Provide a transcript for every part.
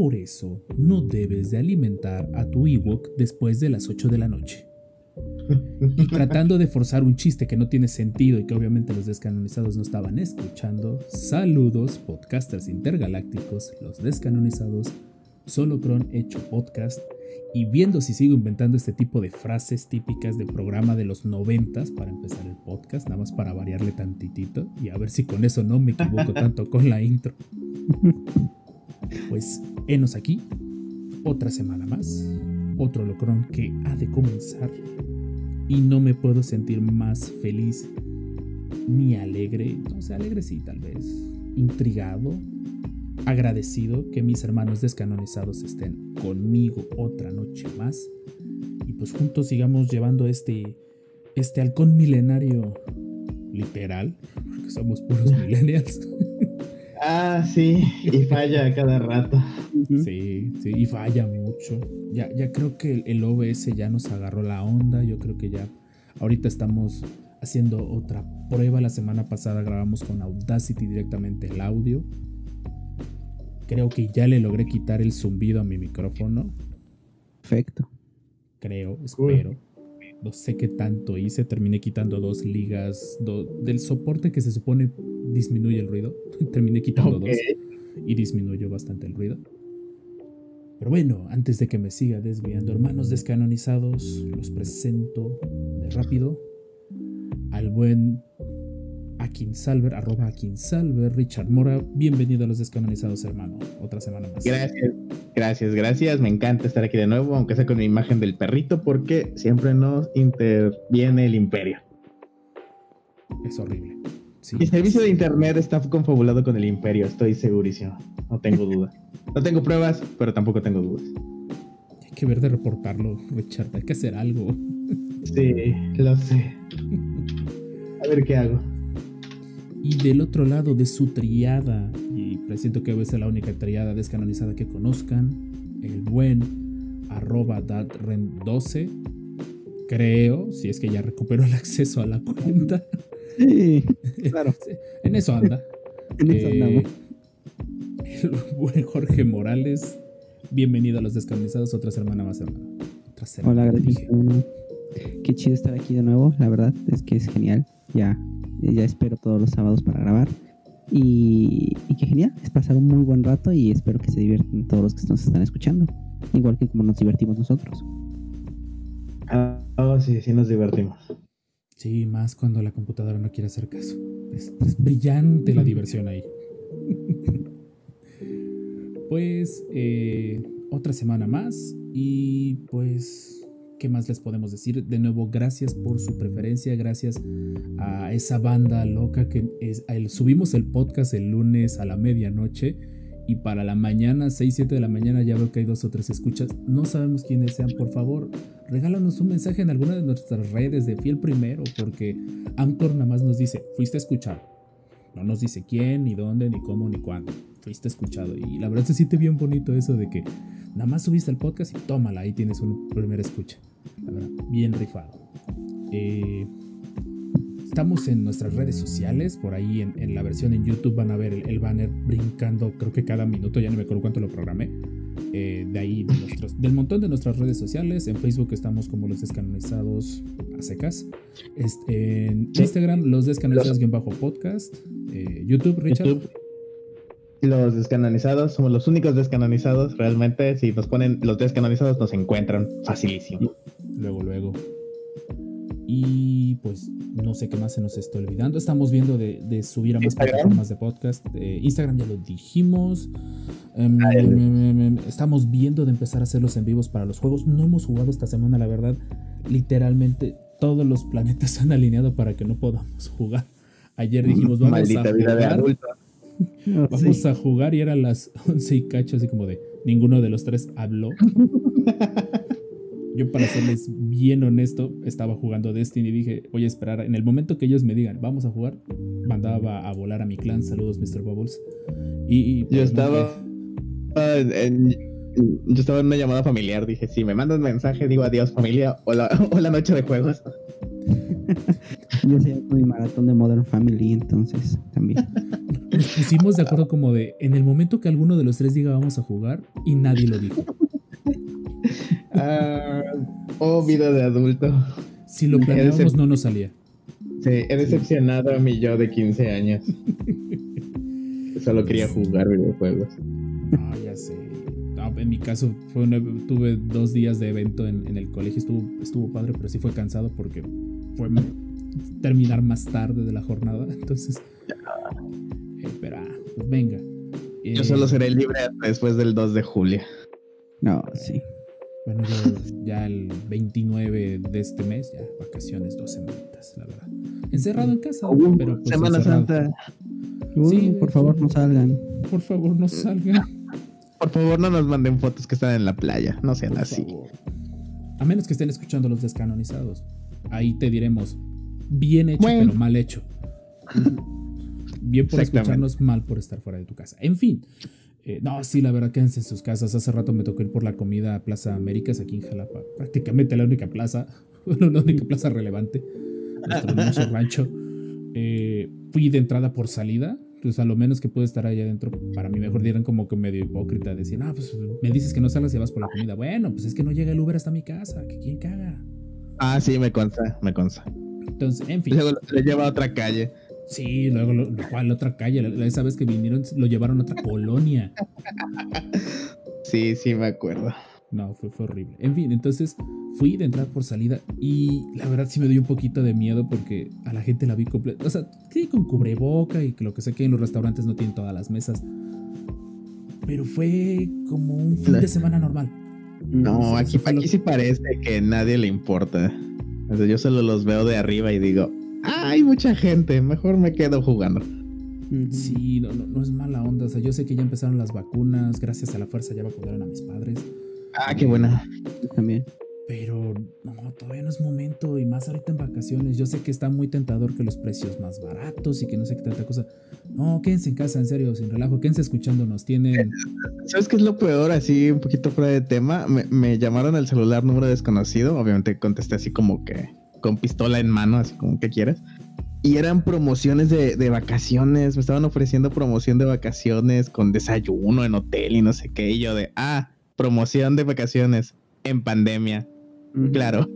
Por eso no debes de alimentar a tu Ewok después de las 8 de la noche. Y tratando de forzar un chiste que no tiene sentido y que obviamente los descanonizados no estaban escuchando, saludos podcasters intergalácticos, los descanonizados, solo cron hecho podcast y viendo si sigo inventando este tipo de frases típicas del programa de los noventas para empezar el podcast, nada más para variarle tantitito y a ver si con eso no me equivoco tanto con la intro. Pues enos aquí, otra semana más, otro locrón que ha de comenzar. Y no me puedo sentir más feliz ni alegre, no sé, alegre sí tal vez, intrigado, agradecido que mis hermanos descanonizados estén conmigo otra noche más. Y pues juntos sigamos llevando este, este halcón milenario literal, porque somos puros millennials. Ah, sí, y falla a cada rato. Sí, sí, y falla mucho. Ya, ya creo que el OBS ya nos agarró la onda. Yo creo que ya ahorita estamos haciendo otra prueba. La semana pasada grabamos con Audacity directamente el audio. Creo que ya le logré quitar el zumbido a mi micrófono. Perfecto. Creo, espero. No sé qué tanto hice. Terminé quitando dos ligas do- del soporte que se supone disminuye el ruido. Terminé quitando dos y disminuyó bastante el ruido. Pero bueno, antes de que me siga desviando, hermanos descanonizados, los presento de rápido al buen Akinsalver, arroba Akinsalver, Richard Mora. Bienvenido a los descanonizados, hermano. Otra semana más. Gracias, gracias, gracias. Me encanta estar aquí de nuevo, aunque sea con mi imagen del perrito, porque siempre nos interviene el imperio. Es horrible. Sí. Mi servicio de internet está confabulado con el imperio, estoy segurísimo. No tengo duda. No tengo pruebas, pero tampoco tengo dudas. Hay que ver de reportarlo, Richard. Hay que hacer algo. Sí, lo sé. A ver qué hago. Y del otro lado de su triada, y presiento que ser la única triada descanonizada que conozcan, el buen arroba datren12, creo, si es que ya recuperó el acceso a la cuenta. Sí, claro. en eso anda. En eso Eh, el buen Jorge Morales, bienvenido a los descanonizados, otra semana más, hermano. Otra semana, Hola, dije. gracias. Qué chido estar aquí de nuevo, la verdad es que es genial. Ya, ya espero todos los sábados para grabar. Y, y qué genial, es pasar un muy buen rato y espero que se diviertan todos los que nos están escuchando. Igual que como nos divertimos nosotros. Ah, oh, sí, sí nos divertimos. Sí, más cuando la computadora no quiere hacer caso. Es, es brillante la diversión ahí. pues eh, otra semana más y pues, ¿qué más les podemos decir? De nuevo, gracias por su preferencia, gracias a esa banda loca que subimos el podcast el lunes a la medianoche y para la mañana, 6, 7 de la mañana ya veo que hay dos o tres escuchas. No sabemos quiénes sean, por favor, regálanos un mensaje en alguna de nuestras redes de Fiel Primero, porque Anchor nada más nos dice, fuiste escuchado. No nos dice quién, ni dónde, ni cómo, ni cuándo. Fuiste escuchado. Y la verdad se siente bien bonito eso de que nada más subiste el podcast y tómala, ahí tienes un primer escucha. La verdad, bien rifado. Eh, Estamos en nuestras redes sociales, por ahí en, en la versión en YouTube van a ver el, el banner brincando, creo que cada minuto, ya no me acuerdo cuánto lo programé. Eh, de ahí, de nuestros- del montón de nuestras redes sociales, en Facebook estamos como los descanonizados a secas. Este, en. Instagram, los descanonizados-podcast. Eh, YouTube, Richard. YouTube. Los descanonizados, somos los únicos descanonizados. Realmente, si nos ponen los descanonizados, nos encuentran facilísimo. Luego, luego. Y pues no sé qué más se nos está olvidando. Estamos viendo de, de subir a más Instagram. plataformas de podcast. Eh, Instagram ya lo dijimos. Em, Ah, em, em, estamos viendo de empezar a hacer los en vivos para los juegos. No hemos jugado esta semana, la verdad. Literalmente todos los planetas se han alineado para que no podamos jugar. Ayer dijimos, vamos Maldita a vida de jugar. adulto. No, Vamos sí. a jugar y eran las 11 y cacho, así como de, Ninguno de los tres habló. Yo, para serles bien honesto, estaba jugando Destiny y dije, voy a esperar. En el momento que ellos me digan, vamos a jugar, mandaba a volar a mi clan. Saludos, Mr. Bubbles. Y, Yo pues, estaba en, en- yo estaba en una llamada familiar. Dije, si me mandan mensaje, digo adiós familia o la, o la noche de juegos. Yo haciendo mi maratón de Modern Family, entonces también. Nos pusimos de acuerdo como de, en el momento que alguno de los tres diga vamos a jugar, y nadie lo dijo. Ah, oh, vida de adulto. Si lo planeábamos no nos salía. Sí, he decepcionado a mi yo de 15 años. Solo quería jugar videojuegos. Ah, ya sé. En mi caso fue un- tuve dos días de evento en, en el colegio, estuvo, estuvo padre, pero sí fue cansado porque fue terminar más tarde de la jornada. Entonces, eh, pero ah, pues venga. Yo Eh, solo seré libre después del 2 de julio. No, sí. Bueno, yo ya el 29 de este mes, ya vacaciones, dos semanitas, la verdad. Encerrado en casa, pero pues Semana encerrado. Santa. Uy, Sí, por favor, no salgan. Por favor, no salgan. Por favor, no nos manden fotos que están en la playa. No sean Por así. favor. A menos que estén escuchando los descanonizados. Ahí te diremos, bien hecho, Bueno. pero mal hecho. Bien por escucharnos, mal por estar fuera de tu casa. En fin. eh, no, sí, la verdad, quédense en sus casas. Hace rato me tocó ir por la comida a Plaza Américas aquí en Jalapa. Prácticamente la única plaza, la única plaza relevante. Nuestro hermoso rancho. Eh, fui de entrada por salida. Pues a lo menos que pude estar allá adentro, para mí mejor dieron como que medio hipócrita. Decir, ah, pues me dices que no salgas y vas por la comida. Bueno, pues es que no llega el Uber hasta mi casa. Que quién caga. Ah, sí, me consta, me consta. Entonces, en fin. Luego le lleva a otra calle. Sí, luego lo, lo cual, otra calle. la- Esa vez que vinieron, lo llevaron a otra colonia. Sí, sí, me acuerdo. No, fue, fue horrible. En fin, entonces fui de entrada por salida y la verdad sí me dio un poquito de miedo porque a la gente la vi completa. O sea, sí, con cubreboca y que lo que sé que en los restaurantes no tienen todas las mesas. Pero fue como un fin de semana normal. No, aquí, lo- aquí sí parece que nadie le importa. O sea, yo solo los veo de arriba y digo, "Ah, hay mucha gente, mejor me quedo jugando. Sí, no, no, no es mala onda. O sea, yo sé que ya empezaron las vacunas. Gracias a la fuerza ya vacunaron a mis padres. Ah, qué buena. También. Pero no, todavía no es momento y más ahorita en vacaciones. Yo sé que está muy tentador que los precios más baratos y que no sé qué tanta cosa. No, quédense en casa, en serio, sin relajo. Quédense escuchándonos. Tienen. ¿Sabes qué es lo peor? Así, un poquito fuera de tema. Me, me llamaron al celular número desconocido. Obviamente contesté así como que con pistola en mano, así como que quieres. Y eran promociones de, de vacaciones. Me estaban ofreciendo promoción de vacaciones con desayuno en hotel y no sé qué. Y yo de, ah, promoción de vacaciones en pandemia. Claro.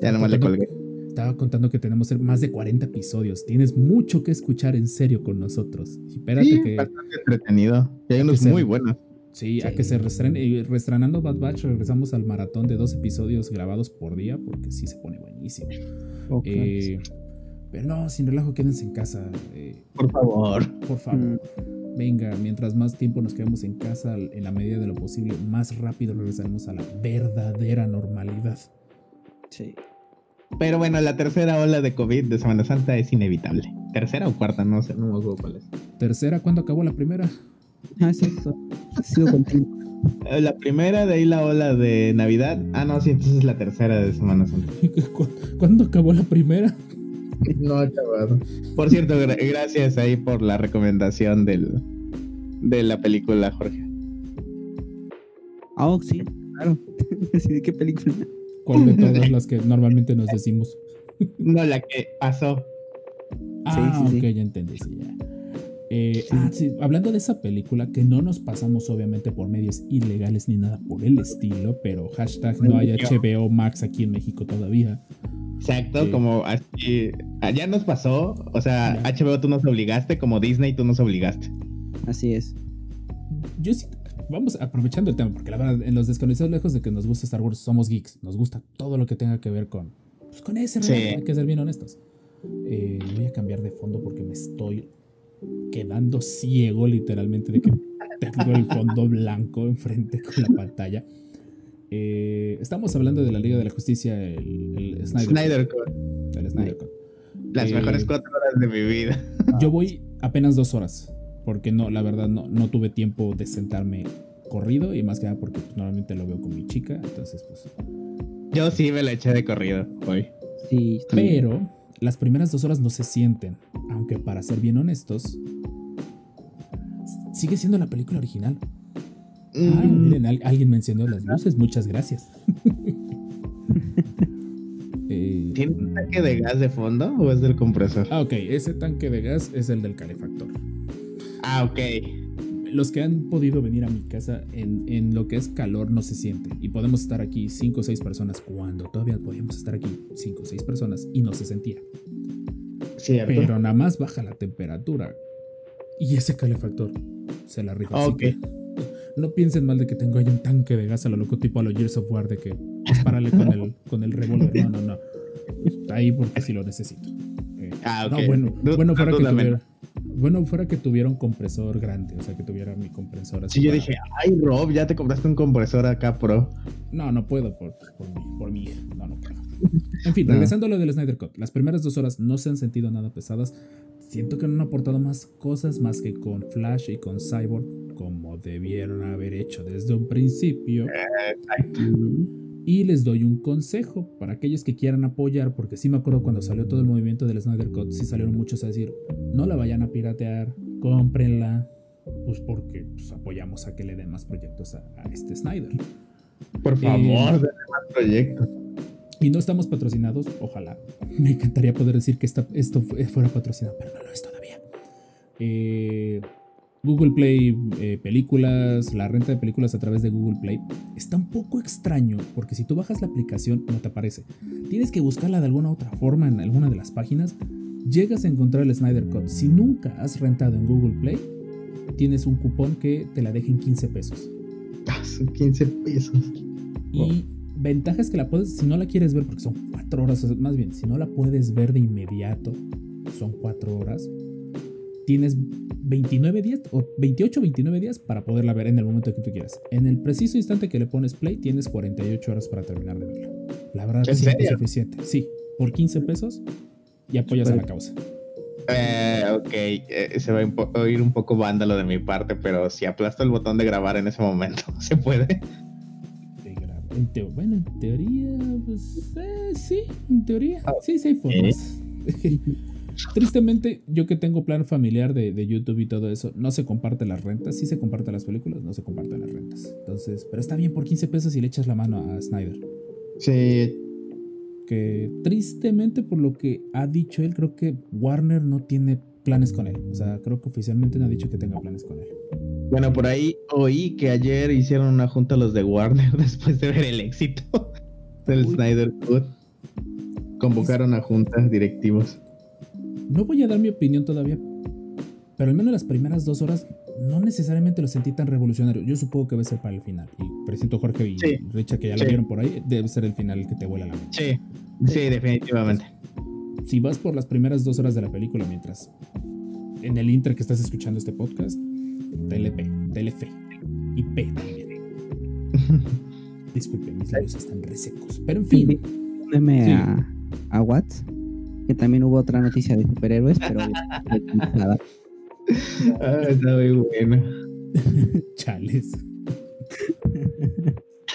Ya nomás le colgué. Estaba contando que tenemos más de 40 episodios. Tienes mucho que escuchar en serio con nosotros. Espérate Sí, que. bastante entretenido. Y hay unos muy buenos. Sí, a que se restrene. Y reestrenando Bad Batch, regresamos al maratón de dos episodios grabados por día, porque sí se pone buenísimo. Ok. Eh, pero no, sin relajo, quédense en casa. eh, Por favor. por favor. Venga, mientras más tiempo nos quedemos en casa, en la medida de lo posible, más rápido regresaremos a la verdadera normalidad. Sí. Pero bueno, la tercera ola de COVID de Semana Santa es inevitable. ¿Tercera o cuarta? No sé, no me acuerdo cuál es. Tercera, ¿cuándo acabó la primera? Ah, exacto. Sigo contigo. Eh, La primera, de ahí la ola de Navidad. Ah, no, sí, entonces la tercera de Semana Santa. ¿Cu- ¿Cuándo acabó la primera? No ha acabado. Por cierto, gra- gracias ahí por la recomendación del, de la película, Jorge. Ah, oh, sí, claro. Sí, ¿De qué película? ¿Cuál de todas las que normalmente nos decimos? No, la que pasó. Ah, sí, ok, sí. ya entendí, sí, ya. Eh, ah, sí, hablando de esa película, que no nos pasamos obviamente por medios ilegales ni nada por el estilo, pero hashtag no hay HBO Max aquí en México todavía. Exacto, como así. Allá nos pasó. O sea, Ya. HBO tú nos obligaste, como Disney tú nos obligaste. Así es. Yo sí, vamos aprovechando el tema, porque la verdad, en los desconocidos, lejos de que nos guste Star Wars, somos geeks. Nos gusta todo lo que tenga que ver con, pues, con ese Sí. hay que ser bien honestos. Eh, voy a cambiar de fondo porque me estoy quedando ciego, literalmente, de que tengo el fondo blanco enfrente con la pantalla. Eh, estamos hablando de la Liga de la Justicia, el, el Snyder, Snyder Cut. el Snyder Cut. Las Eh, mejores cuatro horas de mi vida. Yo voy apenas dos horas. porque no, la verdad no, no tuve tiempo de sentarme corrido y más que nada porque pues, normalmente lo veo con mi chica, entonces pues... Yo sí me la eché de corrido hoy. Sí, bien. Pero las primeras dos horas no se sienten, aunque para ser bien honestos, sigue siendo la película original. Ah, Mm, miren, al- alguien mencionó las luces, muchas gracias. Eh, ¿Tiene un tanque de gas de fondo o es del compresor? Ah, ok, ese tanque de gas es el del calefactor. Ah, ok. Los que han podido venir a mi casa en, en lo que es calor no se siente. Y podemos estar aquí cinco o seis personas cuando todavía podíamos estar aquí cinco o seis personas y no se sentía. Cierto. Pero nada más baja la temperatura. Y ese calefactor se la rifa. Ok. no piensen mal de que tengo ahí un tanque de gas a lo loco tipo a los Gears of War de que dispárale con el, con el revólver. No, no, no. Está ahí porque sí lo necesito. Eh, Ah, ok. No, bueno, bueno fuera que tuviera. Bueno, fuera que tuviera un compresor grande, o sea, que tuviera mi compresor así. Sí, yo para- dije, ay, Rob, ya te compraste un compresor acá, pro. No, no puedo por, por, mi, por mi. No, no puedo. En fin, regresando a lo del Snyder Cut. Las primeras dos horas no se han sentido nada pesadas. Siento que no han aportado más cosas más que con Flash y con Cyborg, como debieron haber hecho desde un principio. Mm, Y les doy un consejo para aquellos que quieran apoyar, porque sí me acuerdo cuando salió todo el movimiento del Snyder Cut, sí salieron muchos a decir, no la vayan a piratear, cómprenla, pues porque pues, apoyamos a que le den más proyectos a, a este Snyder. Por favor, Eh, denle más proyectos. Y no estamos patrocinados, ojalá. Me encantaría poder decir que esta- esto fu- fuera patrocinado, pero no lo es todavía. Eh, Google Play, eh, películas, la renta de películas a través de Google Play, está un poco extraño porque si tú bajas la aplicación no te aparece. Tienes que buscarla de alguna otra forma en alguna de las páginas. Llegas a encontrar el Snyder Cut. Si nunca has rentado en Google Play, tienes un cupón que te la dejen 15 pesos. Ah, son 15 pesos. Y ventaja es que la puedes, si no la quieres ver, porque son cuatro horas, o sea, más bien, si no la puedes ver de inmediato, son cuatro horas, tienes 29 días o 28 29 días para poderla ver en el momento que tú quieras. En el preciso instante que le pones play, tienes 48 horas para terminar de verla. La verdad, ¿En sí es suficiente. Sí, por 15 pesos y apoyas a la causa. Eh, ok, eh, se va a oír un poco vándalo de mi parte, pero si aplasto el botón de grabar en ese momento, ¿se puede? En bueno, en teoría, pues eh, sí, en teoría. Sí, sí hay formas. Tristemente, yo que tengo plan familiar de, de YouTube y todo eso, no se comparte las rentas. Sí se comparten las películas, no se comparten las rentas. Entonces, pero está bien por 15 pesos y le echas la mano a Snyder. Sí, Que tristemente, por lo que ha dicho él, creo que Warner no tiene planes con él. O sea, creo que oficialmente no ha dicho que tenga planes con él. bueno, por ahí oí que ayer hicieron una junta los de Warner después de ver el éxito del Uy. Snyder Cut. Convocaron a juntas directivos. No voy a dar mi opinión todavía, pero al menos las primeras dos horas no necesariamente lo sentí tan revolucionario. Yo supongo que va a ser para el final. Y presiento Jorge y Sí. Richard que ya Sí. la vieron por ahí, debe ser el final el que te vuela la mente. Sí, sí, definitivamente. Si vas por las primeras dos horas de la película mientras en el inter que estás escuchando este podcast, TLP, TLF y P también. Disculpen, mis labios están resecos. Pero en fin, Sí. a, a Watts, que también hubo otra noticia de superhéroes, pero nada. Ah, está muy bueno. chales.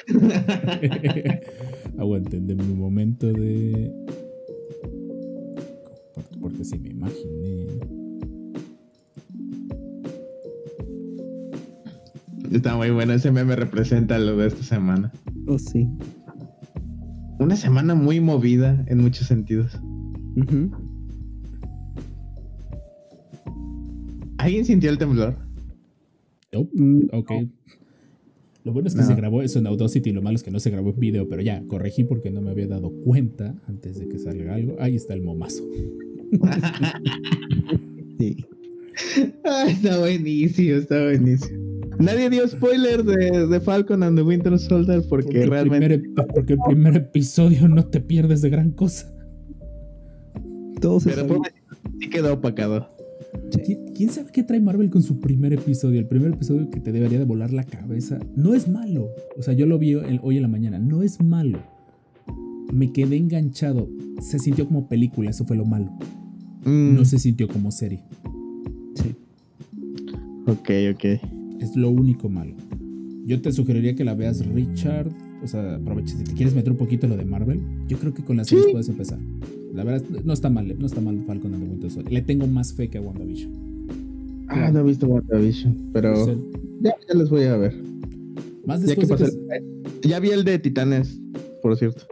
Aguanten, denme un momento de. Porque si me imaginé. Está muy bueno. Ese meme representa lo de esta semana. Oh, sí. Una semana muy movida en muchos sentidos. Ujú. ¿Alguien sintió el temblor? Nope. Mm, Ok. Lo bueno es que No. se grabó eso en Audacity, lo malo es que no se grabó en video, pero ya, corregí porque no me había dado cuenta antes de que salga algo. Ahí está el momazo. sí. Ah, está buenísimo, está buenísimo. Nadie dio spoiler de, de Falcon and the Winter Soldier porque, Porque el, realmente. primer, porque el primer episodio no te pierdes de gran cosa. Todo se Pero pues, sí quedó opacado. ¿Qui- ¿Quién sabe qué trae Marvel con su primer episodio? El primer episodio que te debería de volar la cabeza. No es malo. O sea, yo lo vi el- hoy en la mañana. No es malo. Me quedé enganchado. Se sintió como película, eso fue lo malo. Mm, No se sintió como serie. Sí. Ok, ok. Es lo único malo. Yo te sugeriría que la veas Richard. O sea, aprovecha. Si te quieres meter un poquito en lo de Marvel, yo creo que con las series Sí. puedes empezar. La verdad, no está mal, no está mal Falcon and the Winter Soldier. Le tengo más fe que a WandaVision. Ah, no he visto WandaVision, pero ya, ya les voy a ver. más Ya que después de que- el- Ya vi el de Titanes, por cierto.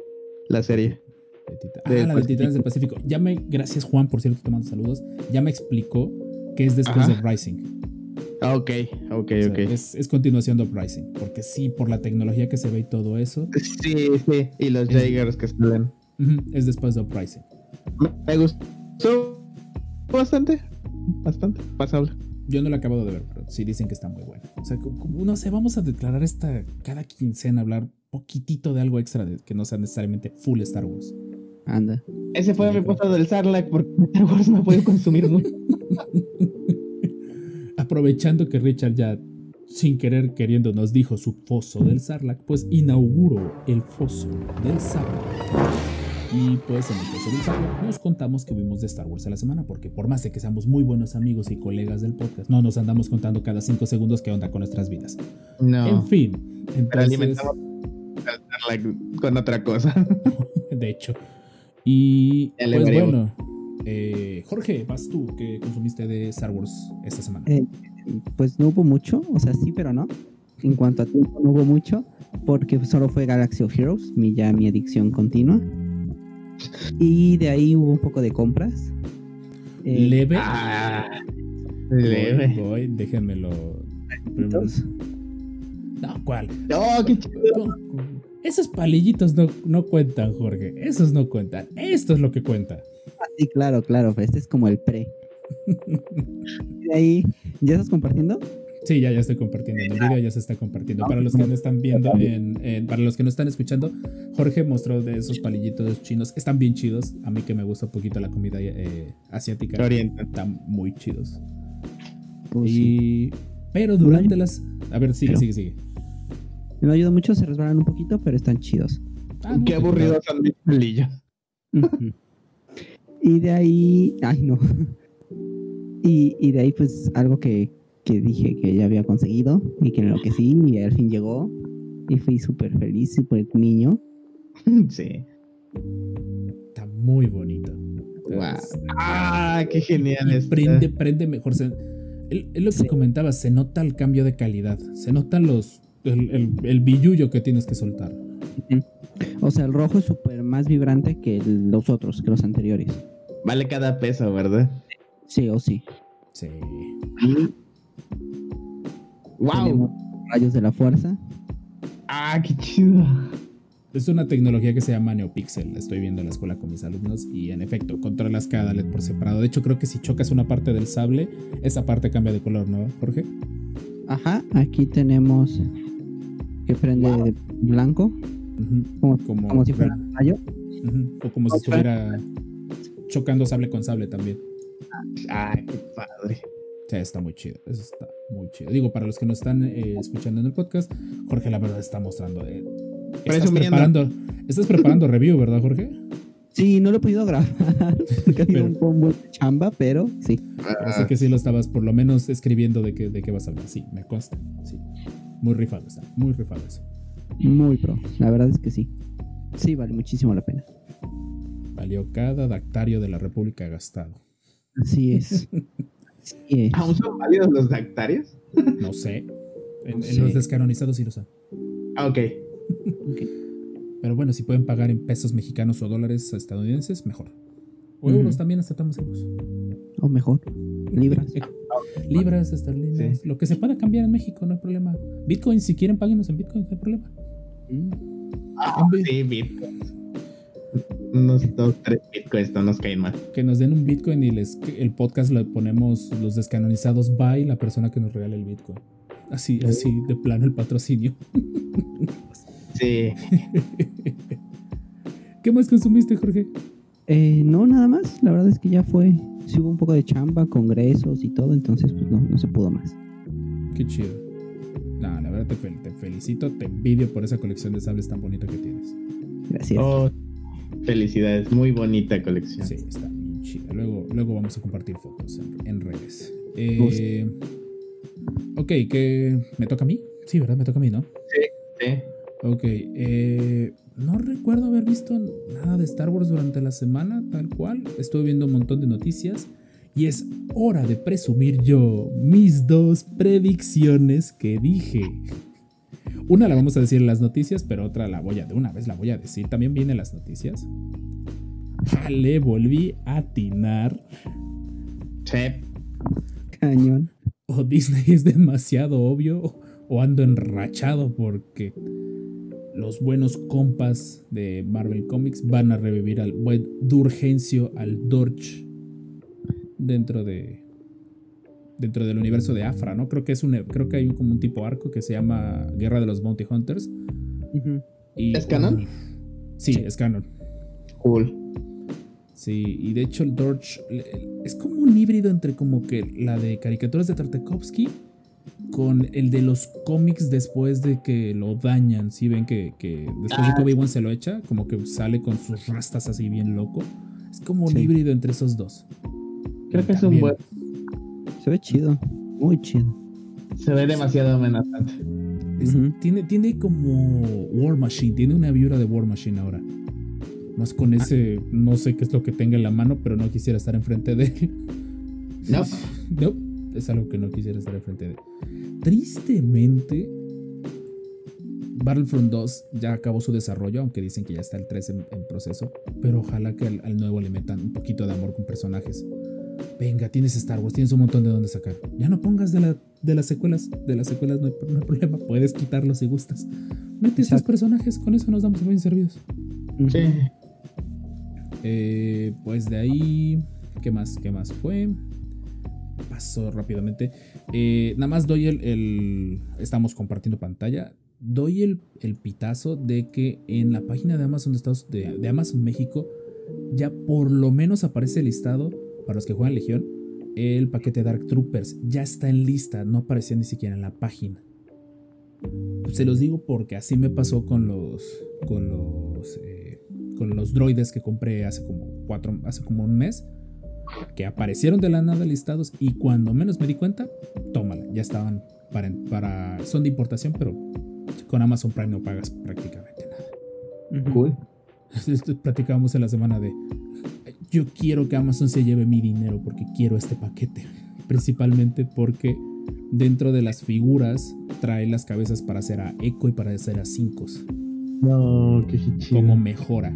La serie. de Tita- del Ah, la de. Titanes del Pacífico. Ya me, gracias Juan, por cierto, te mando saludos. Ya me explicó que es después Ajá. de Rising. Ah, ok, ok, O sea, ok. es, es continuación de Uprising. Porque sí, por la tecnología que se ve y todo eso, Sí, sí. Y los Es- Jaegers que salen. es después de Uprising. Me, gustó bastante. Bastante. Pasable. Yo no lo he acabado de ver, pero sí dicen que está muy bueno. O sea, como- no sé, vamos a declarar esta cada quincena, hablar poquitito de algo extra de, que no sea necesariamente full Star Wars. Anda. Ese fue mi puesto del Sarlacc porque Star Wars no puede consumir mucho. Aprovechando que Richard ya, sin querer queriendo, nos dijo su foso del Sarlacc, pues inauguró el foso del Sarlacc. Y pues en el del Sarlacc nos contamos que vimos de Star Wars a la semana, porque por más de que seamos muy buenos amigos y colegas del podcast, no nos andamos contando cada cinco segundos qué onda con nuestras vidas. No. En fin, pero entonces, con otra cosa. de hecho. Y pues bueno, eh, Jorge, vas tú, ¿qué consumiste de Star Wars esta semana? Eh, Pues no hubo mucho, o sea, sí, pero no. En cuanto a tiempo, no hubo mucho, porque solo fue Galaxy of Heroes, mi, ya mi adicción continua. Y de ahí hubo un poco de compras. Eh, Leve. Ah, Voy, leve. voy, déjenmelo. primero. No, ¿cuál? Qué chido. No, Esos palillitos no, no cuentan, Jorge. Esos no cuentan. Esto es lo que cuenta. Ah, sí, claro, claro, este es como el pre. Y de ahí, ¿ya estás compartiendo? Sí, ya, ya estoy compartiendo. En el video ya se está compartiendo. Para los que no están viendo, en, en- para los que no están escuchando, Jorge mostró de esos palillitos chinos. Están bien chidos. A mí que me gusta un poquito la comida eh, asiática. Están muy chidos. Pues sí. Y... Pero durante las... A ver, sigue, Pero- sigue, sigue. No ayuda mucho, se resbalan un poquito, pero están chidos. Ah, Qué aburrido son mis palillos. Ujú. y de ahí, ay no. Y, y de ahí pues algo que, que dije que ya había conseguido y que enloquecí y al fin llegó. Y fui súper feliz, súper niño. Sí. Está muy bonito. Es- Ah, qué genial y está. prende, prende mejor. Se- es es lo que Sí. comentaba, se nota el cambio de calidad. Se notan los. El, el, el billullo que tienes que soltar. O sea, el rojo es súper más vibrante que el- los otros, que los anteriores. Vale cada peso, ¿verdad? Sí o sí. Sí. ¡Wow! Rayos de la fuerza. ¡Ah, qué chido! Es una tecnología que se llama NeoPixel. La estoy viendo en la escuela con mis alumnos y en efecto controlas cada LED por separado. De hecho, creo que si chocas una parte del sable, esa parte cambia de color, ¿no, Jorge? Ajá, aquí tenemos que prende de blanco, como, Como, como si fuera un rayo. O como si estuviera chocando sable con sable también. ¡Ah, qué padre! Sí, está muy chido. Eso está muy chido. Digo, para los que nos están eh, escuchando en el podcast, Jorge, la verdad, está mostrando. eh, estás, preparando, estás preparando review, ¿verdad, Jorge? Sí, no lo he podido grabar porque ha sido un, un buen chamba, pero sí. Así que sí lo estabas por lo menos escribiendo de qué, de qué vas a hablar. Sí, me consta. Sí. Muy rifado está. Muy rifado eso. Muy pro. La verdad es que sí. Sí, vale muchísimo la pena. Valió cada dactario de la República gastado. Así es. ¿Aún son válidos los dactarios? No sé. En, No en los descanonizados sí lo son. Ah, ok. Ok. Pero bueno, si pueden pagar en pesos mexicanos o dólares estadounidenses, mejor. O Ujú. euros también, hasta estamos euros. O mejor, libras. Libras esterlinas, lo que se pueda cambiar en México, no hay problema. Bitcoin, si quieren, páguenos en Bitcoin, no hay problema. Mm. Ah, sí, bitcoins. Unos dos, tres bitcoins no nos caen mal. Que nos den un Bitcoin y les, el podcast le ponemos los descanonizados by la persona que nos regala el Bitcoin. Así, así de plano el patrocinio. Sí. ¿Qué más consumiste, Jorge? Eh, no, nada más. La verdad es que ya fue. Sí hubo un poco de chamba, congresos y todo, entonces pues no, no se pudo más. Qué chido. No, la verdad te, fel- te felicito, te envidio por esa colección de sables tan bonita que tienes. Gracias. Oh, felicidades. Muy bonita colección. Sí, está bien chida. Luego, luego vamos a compartir fotos en, en redes. Eh, Ok, que me toca a mí. Sí, ¿verdad? Me toca a mí, ¿no? Sí. Ok, eh, no recuerdo haber visto nada de Star Wars durante la semana, tal cual. Estuve viendo un montón de noticias y es hora de presumir yo mis dos predicciones que dije. Una la vamos a decir en las noticias, pero otra la voy a de una vez la voy a decir. También vienen las noticias. Le volví a atinar. Sí. Cañón. O Disney es demasiado obvio o ando enrachado porque los buenos compas de Marvel Comics van a revivir al buen Durgencio, al Dorch dentro de dentro del universo de Afra, ¿no? Creo que es un creo que hay como un tipo arco que se llama Guerra de los Bounty Hunters. y, ¿Es canon? sí, es canon. Cool. Sí, y de hecho el Dorch es como un híbrido entre como que la de caricaturas de Tartakovsky con el de los cómics después de que lo dañan. Si ven que, que después de que Obi-Wan se lo echa, como que sale con sus rastas así bien loco. Es como un Sí. híbrido entre esos dos. Creo Y que es un buen. Se ve chido. Muy chido. Se ve demasiado amenazante. es- tiene, tiene como War Machine, tiene una vibra de War Machine ahora. Más con ese, no sé qué es lo que tenga en la mano, pero no quisiera estar enfrente de él. No. No, es algo que no quisiera estar enfrente de. Tristemente, Battlefront 2 ya acabó su desarrollo, aunque dicen que ya está el 3 en, en proceso. Pero ojalá que al, al nuevo le metan un poquito de amor con personajes. Venga, tienes Star Wars, tienes un montón de dónde sacar. Ya no pongas de, la, de las secuelas. De las secuelas no hay, no hay problema, puedes quitarlos si gustas. Mete estos Exacto. personajes, con eso nos damos bien servidos. Sí. Eh, pues de ahí, ¿qué más? ¿Qué más fue? Pasó rápidamente. Eh, nada más doy el, el- Estamos compartiendo pantalla. Doy el, el pitazo de que en la página de Amazon de, Estados, de, de Amazon México ya por lo menos aparece listado para los que juegan Legión el paquete Dark Troopers. Ya está en lista, no aparecía ni siquiera en la página. Se los digo porque así me pasó con los. con los. eh, con los droides que compré hace como cuatro. hace como un mes. Que aparecieron de la nada listados. Y cuando menos me di cuenta, tómala. Ya estaban para. para son de importación, pero con Amazon Prime no pagas prácticamente nada. Cool. Platicábamos en la semana de. Yo quiero que Amazon se lleve mi dinero porque quiero este paquete. Principalmente porque dentro de las figuras trae las cabezas para hacer a Echo y para hacer a 5 No, qué chido. como mejora.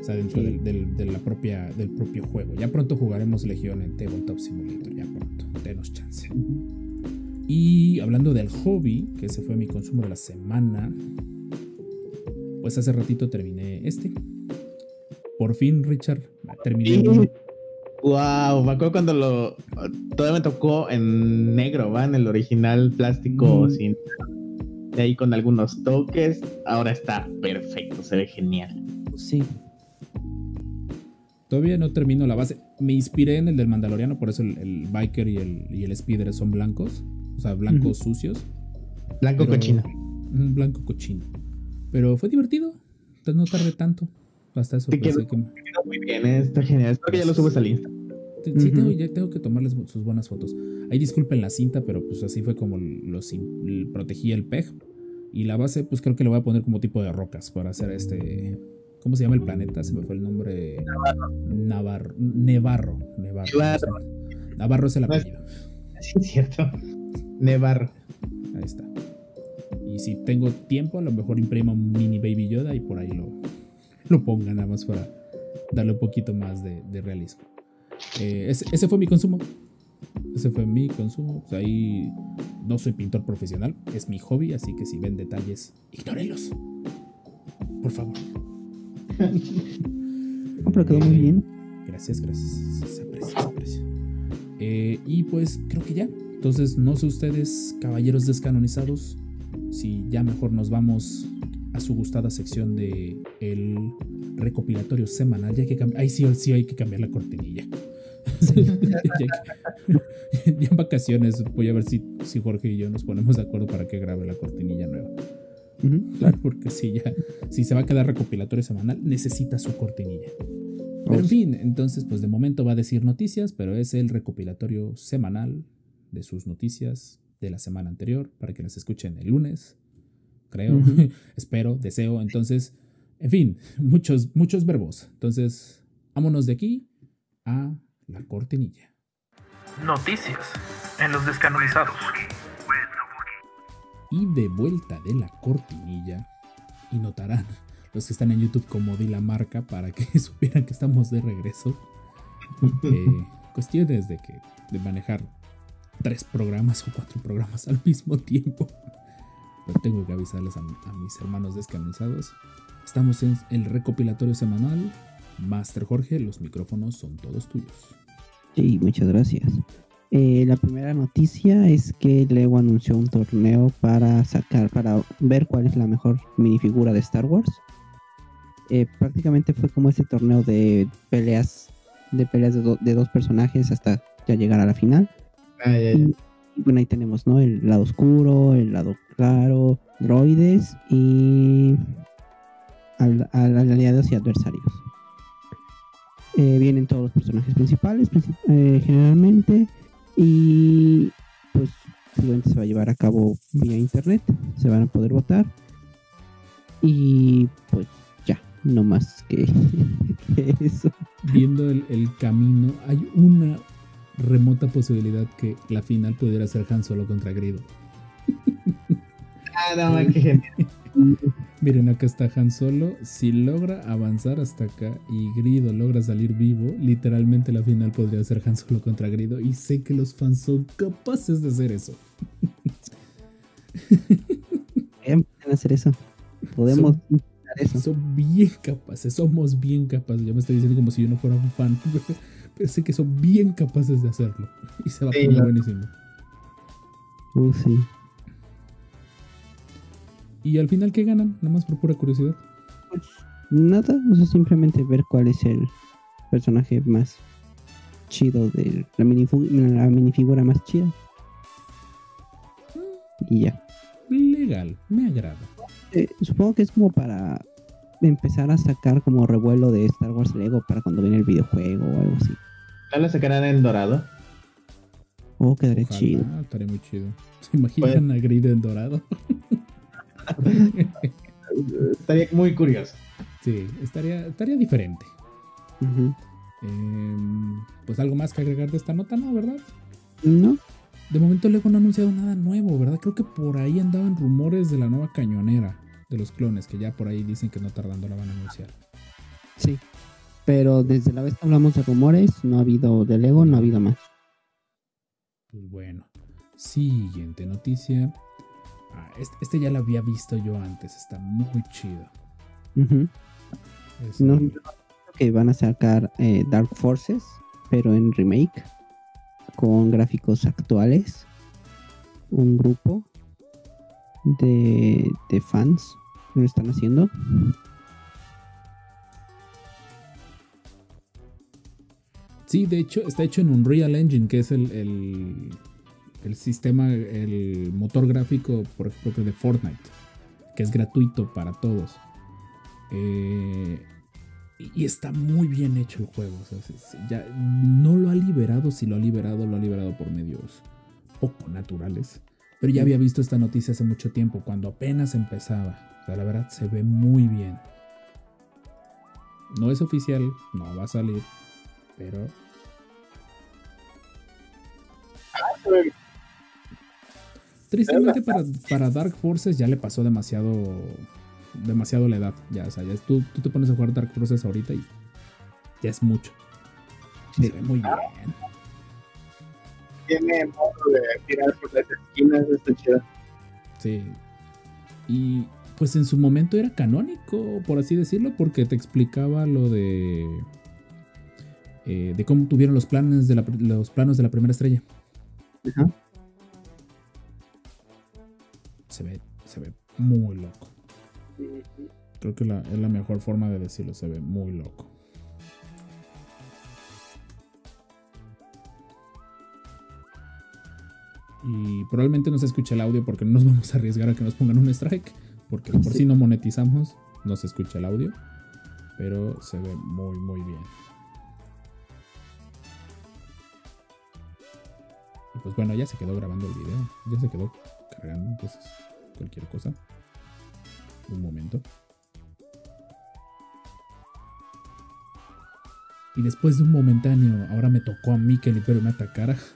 O sea, dentro del, del- de la propia, del propio juego. Ya pronto jugaremos Legión en Tabletop Simulator. Ya pronto. Denos chance. Y hablando del hobby, que ese fue mi consumo de la semana. Pues hace ratito terminé este. Por fin, Richard. Terminé. Sí. Wow, me acuerdo cuando lo. Todavía me tocó en negro, ¿va? En el original plástico Mm. sin. De ahí con algunos toques. Ahora está perfecto, se ve genial. Sí. Todavía no termino la base. Me inspiré en el del Mandaloriano, por eso el, el Biker y el, y el Speeder son blancos. O sea, blancos sucios. Blanco Pero- cochino. Un blanco cochino. Pero fue divertido. No tardé tanto. Hasta eso Te pensé quedó- que. Quedó Muy bien, eh, está genial. Espero que ya lo subes al Insta. Sí, tengo, ya tengo que tomarles sus buenas fotos. Ahí disculpen la cinta, pero pues así fue como los protegí el peg. Y la base, pues creo que le voy a poner como tipo de rocas para hacer este. ¿Cómo se llama el planeta? Se me fue el nombre. Navarro. Nevarro. Nevarro. Nevarro. Navarro es el apellido. Sí, es cierto. Nevarro. Ahí está. Y si tengo tiempo, a lo mejor imprimo un mini Baby Yoda y por ahí lo, lo ponga nada más para darle un poquito más de, de realismo. Eh, ese, ese fue mi consumo. Ese fue mi consumo. Sea, ahí no soy pintor profesional, es mi hobby, así que si ven detalles, ignórenlos. Por favor. No, pero quedó muy bien. Gracias, gracias. Se aprecia, se aprecia. Eh, y pues creo que ya. Entonces, no sé ustedes, caballeros descanonizados, si ya mejor nos vamos a su gustada sección de el recopilatorio semanal. Ya que. Ahí sí, sí hay que cambiar la cortinilla. ya, que- ya en vacaciones voy a ver si, si Jorge y yo nos ponemos de acuerdo para que grabe la cortinilla nueva. Claro, porque si ya, si se va a quedar recopilatorio semanal, necesita su cortinilla. Pero en Vamos. fin, entonces, pues de momento va a decir noticias, pero es el recopilatorio semanal de sus noticias de la semana anterior para que las escuchen el lunes, creo, espero, deseo. Entonces, en fin, muchos, muchos verbos. Entonces, vámonos de aquí a la cortinilla. Noticias en los descanonizados. Y de vuelta de la cortinilla, y notarán los que están en YouTube como di la marca para que supieran que estamos de regreso. Eh, cuestiones de que de manejar tres programas o cuatro programas al mismo tiempo. Pero tengo que avisarles a, a mis hermanos descanonizados. Estamos en el recopilatorio semanal. Master Jorge, los micrófonos son todos tuyos. Sí, muchas gracias. Eh, la primera noticia es que Lego anunció un torneo para sacar, para ver cuál es la mejor minifigura de Star Wars. Eh, prácticamente fue como ese torneo de peleas, de peleas de, do- de dos personajes hasta ya llegar a la final. Ay, ay, ay. Y bueno, ahí tenemos, ¿no? El lado oscuro, el lado claro, droides y al- al- aliados y adversarios. Eh, vienen todos los personajes principales, princip- eh, generalmente, y pues se va a llevar a cabo vía internet, se van a poder votar, y pues ya, no más que, eso. Viendo el camino, hay una remota posibilidad que la final pudiera ser Han Solo contra Grido. Ah, no, qué genial. Miren, acá está Han Solo. Si logra avanzar hasta acá y Grido logra salir vivo, literalmente la final podría ser Han Solo contra Grido. Y sé que los fans son capaces de hacer eso. Eh, Pueden hacer eso. Podemos Son- intentar eso. Son bien capaces, somos bien capaces. Ya me estoy diciendo como si yo no fuera un fan. Sé que son bien capaces de hacerlo. Y se va a poner buenísimo. Uh, sí. Y al final, ¿qué ganan? Nada más por pura curiosidad. Pues nada, o sea, simplemente ver cuál es el personaje más chido de la, minifu- la minifigura más chida. Y ya. Legal, me agrada. Eh, supongo que es como para empezar a sacar como revuelo de Star Wars Lego para cuando viene el videojuego o algo así. ¿No lo sacarán en dorado? Oh, quedaría Ojalá, chido. Estaría muy chido. ¿Se imaginan a Grido en dorado? Estaría muy curioso. Sí, estaría, estaría diferente. Em, pues algo más que agregar de esta nota, ¿no? ¿Verdad? No, De momento Lego no ha anunciado nada nuevo, ¿verdad? Creo que por ahí andaban rumores de la nueva cañonera de los clones, que ya por ahí dicen que no tardando la van a anunciar. sí. Pero desde la vez que hablamos de rumores, no ha habido de Lego, no ha habido más. Pues bueno. Siguiente noticia. Ah, este, este ya lo había visto yo antes, está muy chido. Ujú. Es No, que van a sacar eh, Dark Forces, pero en remake, con gráficos actuales. Un grupo de, de fans lo están haciendo. Sí, de hecho, está hecho en Unreal Engine, que es el, el, el sistema, el motor gráfico, por ejemplo, de Fortnite, que es gratuito para todos. Eh, y, está muy bien hecho el juego. o sea, ya no lo ha liberado, si lo ha liberado, lo ha liberado por medios poco naturales. Pero ya había visto esta noticia hace mucho tiempo, cuando apenas empezaba. O sea, la verdad se ve muy bien. No es oficial, no va a salir, pero tristemente para, para Dark Forces ya le pasó demasiado demasiado la edad. Ya, o sea, ya es- tú, tú te pones a jugar Dark Forces ahorita y ya es mucho. Sí. Se ve muy bien. Tiene modo de tirar por las esquinas, está chido. Sí. Y pues en su momento era canónico, por así decirlo, porque te explicaba lo de. Eh, de cómo tuvieron los planes de la, los planos de la primera estrella. Ajá. Se ve, se ve muy loco. Creo que la- es la mejor forma de decirlo, se ve muy loco. Y probablemente no se escuche el audio porque no nos vamos a arriesgar a que nos pongan un strike. Porque por Sí. si no monetizamos, no se escucha el audio. Pero se ve muy, muy bien. Pues bueno, ya se quedó grabando el video. Ya se quedó cargando, entonces cualquier cosa. Un momento. Y después de un momentáneo, ahora me tocó a mí que el Imperio me atacara.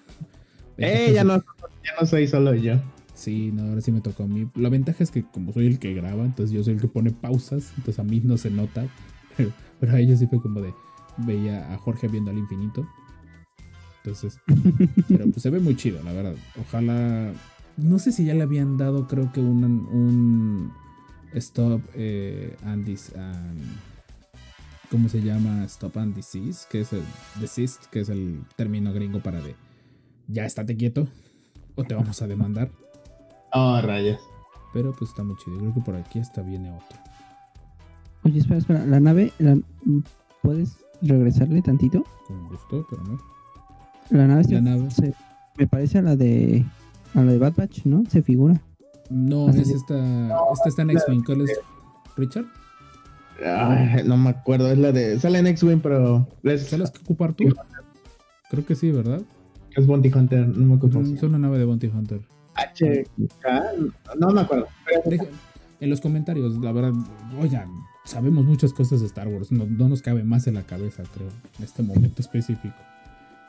Eh, ya no, ya no soy solo yo. Sí, no, ahora sí me tocó a mí. La ventaja es que como soy el que graba, entonces yo soy el que pone pausas, entonces a mí no se nota. Pero, pero a ellos sí fue como de, veía a Jorge viendo al infinito. Entonces, pero pues se ve muy chido, la verdad. Ojalá, no sé si ya le habían dado, creo que un, un stop eh, and ¿cómo se llama? Stop and disease, que es el desist, que es el término gringo para de, ya estate quieto o te vamos a demandar. Oh, rayos. Pero pues está muy chido. Creo que por aquí hasta viene otro. Oye, espera, espera. La nave, la- ¿puedes regresarle tantito? Con gusto, pero no. La nave, se- La nave. se- me parece a la de a la de Bad Batch, ¿no? Se figura. No, Así es es. esta. Esta está en X-Wing. ¿Cuál es? ¿Richard? Ay, no me acuerdo, es la de. Sale en X-Wing, pero. Es, ¿Sabes que ocupar tú? Creo que sí, ¿verdad? es Bounty Hunter, no me acuerdo. Es una nave de Bounty Hunter. HK, no me acuerdo. Deja- en los comentarios, la verdad, oigan, sabemos muchas cosas de Star Wars. No, no nos cabe más en la cabeza, creo, en este momento específico.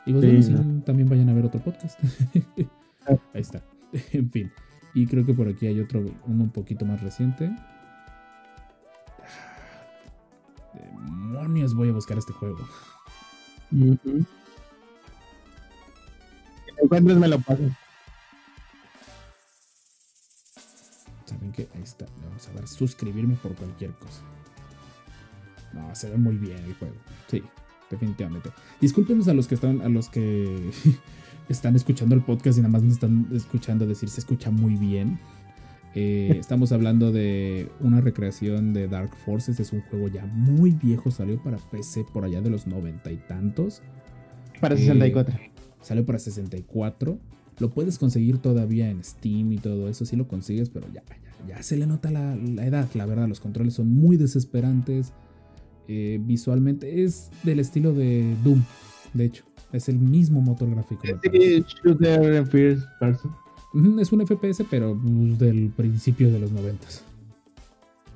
Y pues Sí, bueno, sí, también vayan a ver otro podcast. Ahí está. En fin. Y creo que por aquí hay otro, uno un poquito más reciente. Demonios, voy a buscar este juego. Ujú. Si lo encuentres, me lo paso. ¿Saben qué? Ahí está. Le vamos a dar suscribirme por cualquier cosa. No, se ve muy bien el juego. Sí, definitivamente. Discúlpenos a los que están, a los que están escuchando el podcast y nada más nos están escuchando decir se escucha muy bien. Eh, estamos hablando de una recreación de Dark Forces. Es un juego ya muy viejo. Salió para PC por allá de los noventa y tantos. Para Eh, 64. Salió para 64. Lo puedes conseguir todavía en Steam y todo eso. Sí lo consigues, pero ya, ya, ya se le nota la, la edad. La verdad, los controles son muy desesperantes. Eh, visualmente es del estilo de Doom. De hecho, es el mismo motor gráfico. shooter en first person. Es un FPS, pero pues, del principio de los 90.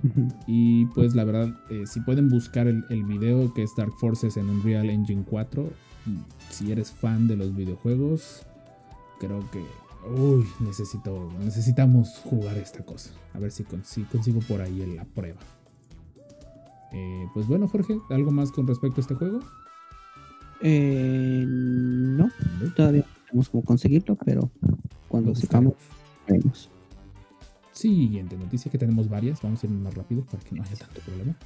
Ujú. Y pues la verdad, eh, si pueden buscar el, el video que es Dark Forces en Unreal Engine 4, mm, si eres fan de los videojuegos, creo que uy, necesito, necesitamos jugar esta cosa. A ver si, con- si consigo por ahí en la prueba. Eh, pues bueno, Jorge, ¿algo más con respecto a este juego? Eh, no, todavía no tenemos cómo conseguirlo, pero cuando Lo sepamos, veremos. Siguiente noticia que tenemos varias, vamos a ir más rápido para que no haya tanto problema.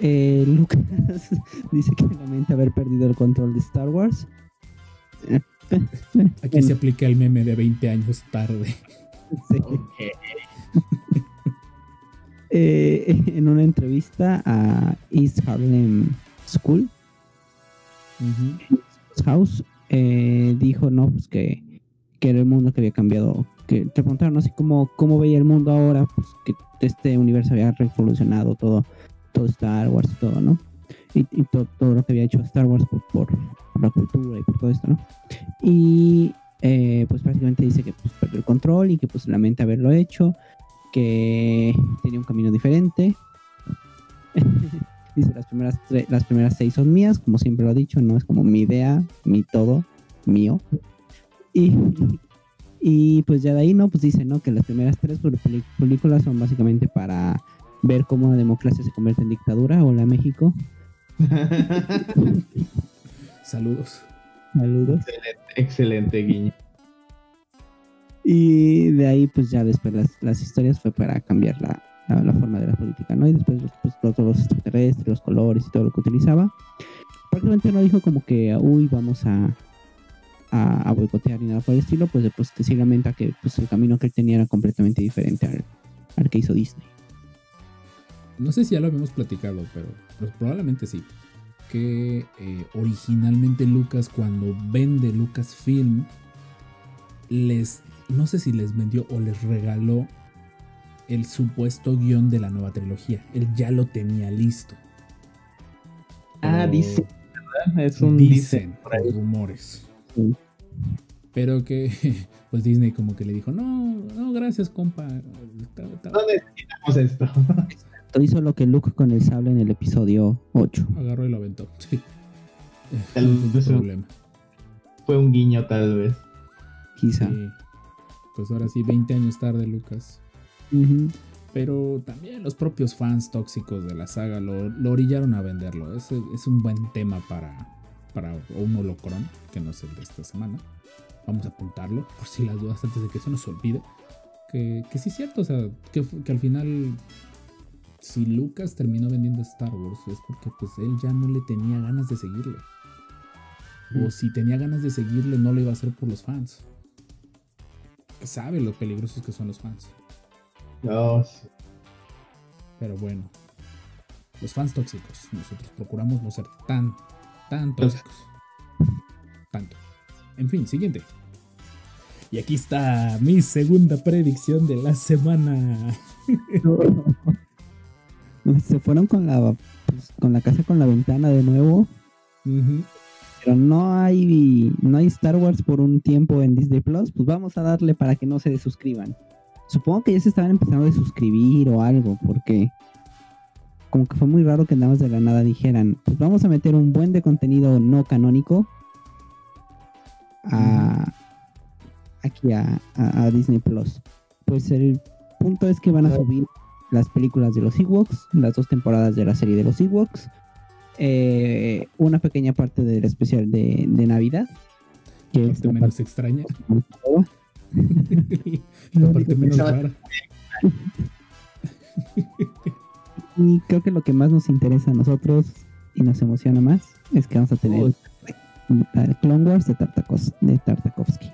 Eh, Lucas dice que lamenta haber perdido el control de Star Wars. Aquí bueno, se aplica el meme de 20 años tarde. sí. Eh, en una entrevista a East Harlem School. House, eh, dijo no, pues que, que era el mundo que había cambiado. Que te preguntaron así como cómo veía el mundo ahora, pues que este universo había revolucionado todo, todo Star Wars y todo, ¿no? Y, y to- todo lo que había hecho Star Wars por, por, por la cultura y por todo esto, ¿no? Y eh, pues prácticamente dice que pues, perdió el control y que pues lamenta haberlo hecho, que tenía un camino diferente. Dice, las primeras, las primeras seis son mías, como siempre lo he dicho, no es como mi idea, mi todo, mío. Y, y pues ya de ahí, ¿no? Pues dice, ¿no? Que las primeras tres películas son básicamente para ver cómo la democracia se convierte en dictadura. Hola México, Saludos. saludos. Excelente, guiño. Y de ahí, pues ya después las, las historias fue para cambiar la, la, forma de la política, ¿no? Y después pues, todos los extraterrestres, los colores y todo lo que utilizaba. Prácticamente no dijo como que, uy, vamos a, a, boicotear ni nada por el estilo, pues, pues que sí lamenta que pues, el camino que él tenía era completamente diferente al, al que hizo Disney. No sé si ya lo habíamos platicado, pero, pero probablemente sí. Que eh, originalmente Lucas, cuando vende Lucasfilm, les. No sé si les vendió o les regaló el supuesto guion de la nueva trilogía. Él ya lo tenía listo. Ah, dice, ¿verdad? Es un dice. Dicen rumores. Sí. Pero que pues Disney como que le dijo, no, no, gracias, compa. Está- está- No necesitamos esto. Hizo lo que Luke con el sable en el episodio 8. Agarró y lo aventó. Sí. Tal No fue vez un- problema. Fue un guiño, tal vez. Quizá. Sí. Pues ahora sí, 20 años tarde, Lucas. Pero también los propios fans tóxicos de la saga lo, lo orillaron a venderlo. Es, es un buen tema para, para un holocron, que no es el de esta semana. Vamos a apuntarlo por si las dudas antes de que se nos olvide. Que, que sí es cierto, o sea, que al final, si Lucas terminó vendiendo Star Wars es porque pues él ya no le tenía ganas de seguirle. O si tenía ganas de seguirle, no lo iba a hacer por los fans. Sabe lo peligrosos que son los fans. No, sí. Pero bueno, los fans tóxicos, nosotros procuramos no ser tan, tan tóxicos. Tanto. En fin, siguiente. Y aquí está mi segunda predicción de la semana. Se fueron con la pues, con la casa con la ventana de nuevo. Ujú. Pero no hay no hay Star Wars por un tiempo en Disney Plus. Pues vamos a darle para que no se desuscriban. Supongo que ya se estaban empezando a desuscribir o algo, porque como que fue muy raro que nada más de la nada dijeran, pues vamos a meter un buen de contenido no canónico a aquí a, a- a Disney Plus. Pues el punto es que van a subir las películas de los Ewoks, las dos temporadas de la serie de los Ewoks, eh, una pequeña parte del especial de, de Navidad, que es Parte la menos extraña. la parte menos rara. Y creo que lo que más nos interesa a nosotros y nos emociona más es que vamos a tener eh, Clone Wars de, Tartakos, de Tartakovsky.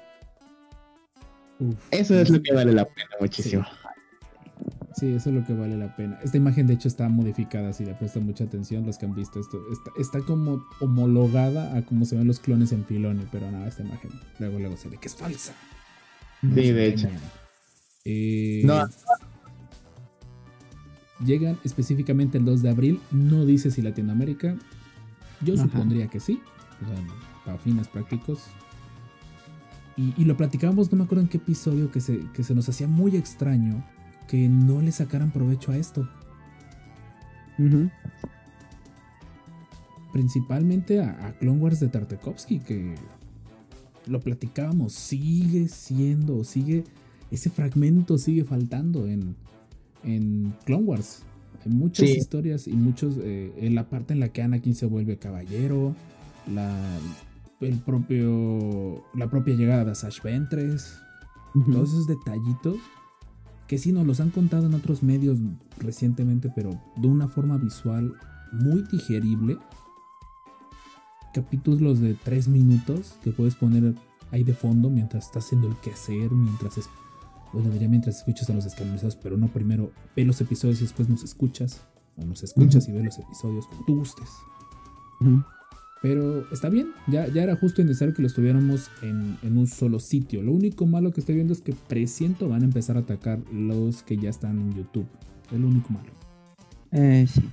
Uf, Eso es lo que vale la pena muchísimo. Sí, eso es lo que vale la pena. Esta imagen, de hecho, está modificada. Si le prestan mucha atención, los que han visto esto, está, está como homologada a cómo se ven los clones en Filoni, pero nada, esta imagen luego, luego se ve que es falsa. Sí, de hecho. Eh, No. Llegan específicamente el 2 de abril. No dice si Latinoamérica. Yo Ajá. supondría que sí. O sea, para fines prácticos. Y, y lo platicábamos, no me acuerdo en qué episodio, que se, que se nos hacía muy extraño que no le sacaran provecho a esto. Principalmente a, a Clone Wars de Tartakovsky, que lo platicábamos, sigue siendo, sigue, ese fragmento sigue faltando en, en Clone Wars. Hay muchas Sí. historias y muchos, eh, en la parte en la que Anakin se vuelve caballero, la, el propio, la propia llegada de Asash Ventres, todos esos detallitos que sí nos los han contado en otros medios recientemente, pero de una forma visual muy digerible. Capítulos de tres minutos que puedes poner ahí de fondo mientras estás haciendo el quehacer, mientras es, bueno, diría mientras escuchas a los descanonizados, pero no primero ve los episodios y después nos escuchas, o nos escuchas y ve los episodios como tú gustes. Pero está bien, ya, ya era justo y necesario que lo estuviéramos en, en un solo sitio. Lo único malo que estoy viendo es que presiento van a empezar a atacar los que ya están en YouTube. Es lo único malo. Eh, sí.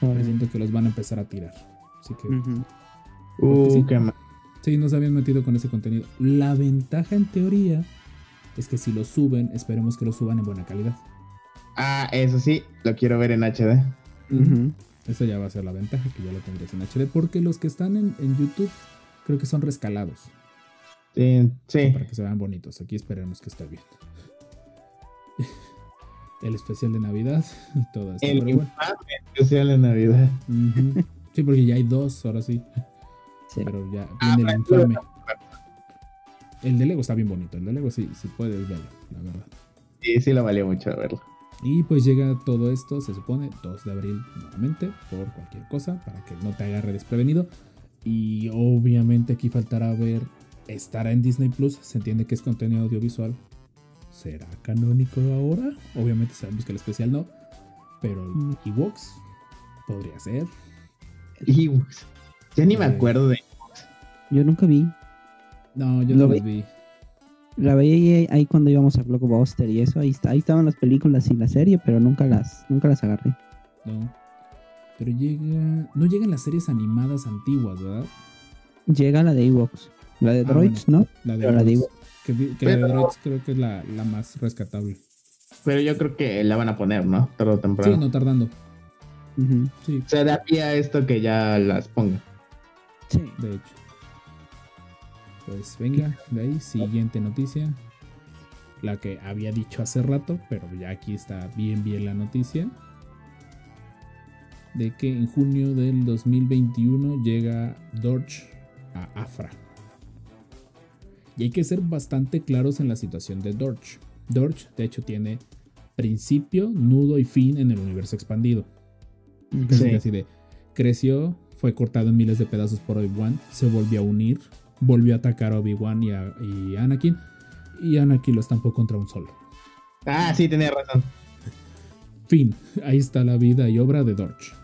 Presiento que los van a empezar a tirar. Así que. Uh, sí. qué mal. sí, no se habían metido con ese contenido. La ventaja en teoría es que si lo suben, esperemos que lo suban en buena calidad. Ah, eso sí, lo quiero ver en HD. Ujú. Eso ya va a ser la ventaja, que ya lo tendrías en HD. Porque los que están en, en YouTube creo que son rescalados. Sí, sí. para que se vean bonitos. Aquí esperemos que esté bien. El especial de Navidad y todo esto. El bueno. especial de Navidad. Sí, porque ya hay dos, ahora sí. Sí. Pero ya Ah, viene el infame. El de Lego está bien bonito. El de Lego sí, sí puedes verlo, la verdad. Sí, sí lo valió mucho verlo. Y pues llega todo esto, se supone, 2 de abril nuevamente, por cualquier cosa, para que no te agarre desprevenido. Y obviamente aquí faltará ver, estará en Disney Plus, se entiende que es contenido audiovisual. ¿Será canónico ahora? Obviamente sabemos que el especial no, pero Mm. Ewoks podría ser. Ewoks. Ya ni me Eh. acuerdo de. Yo nunca vi. No, yo no vi. los vi. La veía ahí, ahí cuando íbamos a Blockbuster y eso. Ahí, está, ahí estaban las películas y la serie, pero nunca las, nunca las agarré. No. Pero llega. No llegan las series animadas antiguas, ¿verdad? Llega la de Ewoks. La de Ah, Droids, bueno, ¿no? La de Pero la de Droids. Que, la de Pero- Droids creo que es la, la más rescatable. Pero yo creo que la van a poner, ¿no? Tarde o Sí, temprano. no tardando. Ujú. Sí, Se da pie a esto que ya las ponga. Sí. de hecho. Pues venga, de ahí, siguiente noticia. La que había dicho hace rato, pero ya aquí está bien, bien la noticia. De que en junio del 2021 llega Dorch a Afra. Y hay que ser bastante claros en la situación de Dorch. Dorch, de hecho, tiene principio, nudo y fin en el universo expandido. Casi, Sí. casi de creció, fue cortado en miles de pedazos por Obi-Wan, se volvió a unir, volvió a atacar a Obi-Wan y a, y Anakin, y Anakin lo estampó contra un solo. Ah, sí, tenía razón. Fin, ahí está la vida y obra de Dorch.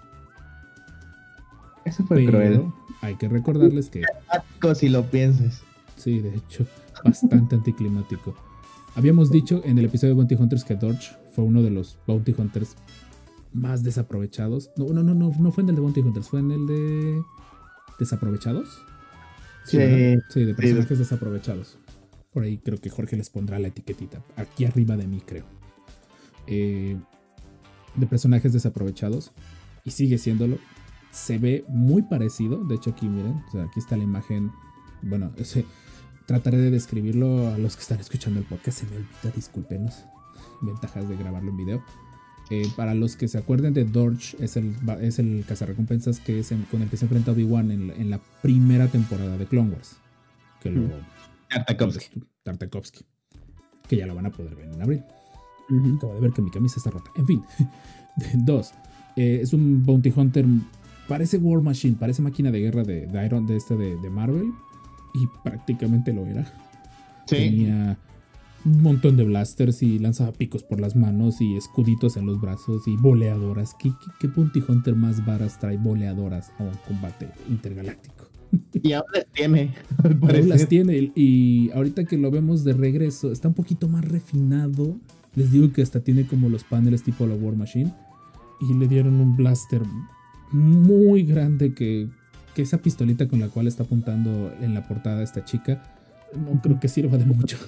Eso fue cruel. Pero hay que recordarles que, Dramático Si lo piensas. sí, de hecho, bastante anticlimático. Habíamos dicho en el episodio de Bounty Hunters que Dorch fue uno de los Bounty Hunters más desaprovechados. No, no, no, no, no fue en el de Bounty Hunters, fue en el de desaprovechados. Sí. de personajes desaprovechados. Por ahí creo que Jorge les pondrá la etiquetita. Aquí arriba de mí, creo. Eh, de personajes desaprovechados. Y sigue siéndolo. Se ve muy parecido. De hecho, aquí miren. o sea, aquí está la imagen. Bueno, ese, trataré de describirlo a los que están escuchando el podcast. Se me olvida, discúlpenos. Ventajas de grabarlo en video. Eh, para los que se acuerden de Dorch, es el, es el cazarrecompensas que es en- con el que se enfrenta Obi-Wan en, en la primera temporada de Clone Wars. Que lo. Tartakovsky. Tartakovsky. Que ya lo van a poder ver en abril. Acabo de ver que mi camisa está rota. En fin. Dos. eh, es un Bounty Hunter. Parece War Machine. Parece máquina de guerra de, de Iron de este de, de Marvel. Y prácticamente lo era. Sí. Tenía un montón de blasters y lanzaba picos por las manos y escuditos en los brazos y boleadoras. ¿Qué, qué, qué Bounty Hunter más varas trae boleadoras a un combate intergaláctico? Y ahora las tiene. parecer. las tiene y ahorita que lo vemos de regreso está un poquito más refinado. Les digo que hasta tiene como los paneles tipo la War Machine y le dieron un blaster muy grande que, que esa pistolita con la cual está apuntando en la portada esta chica no creo que sirva de mucho.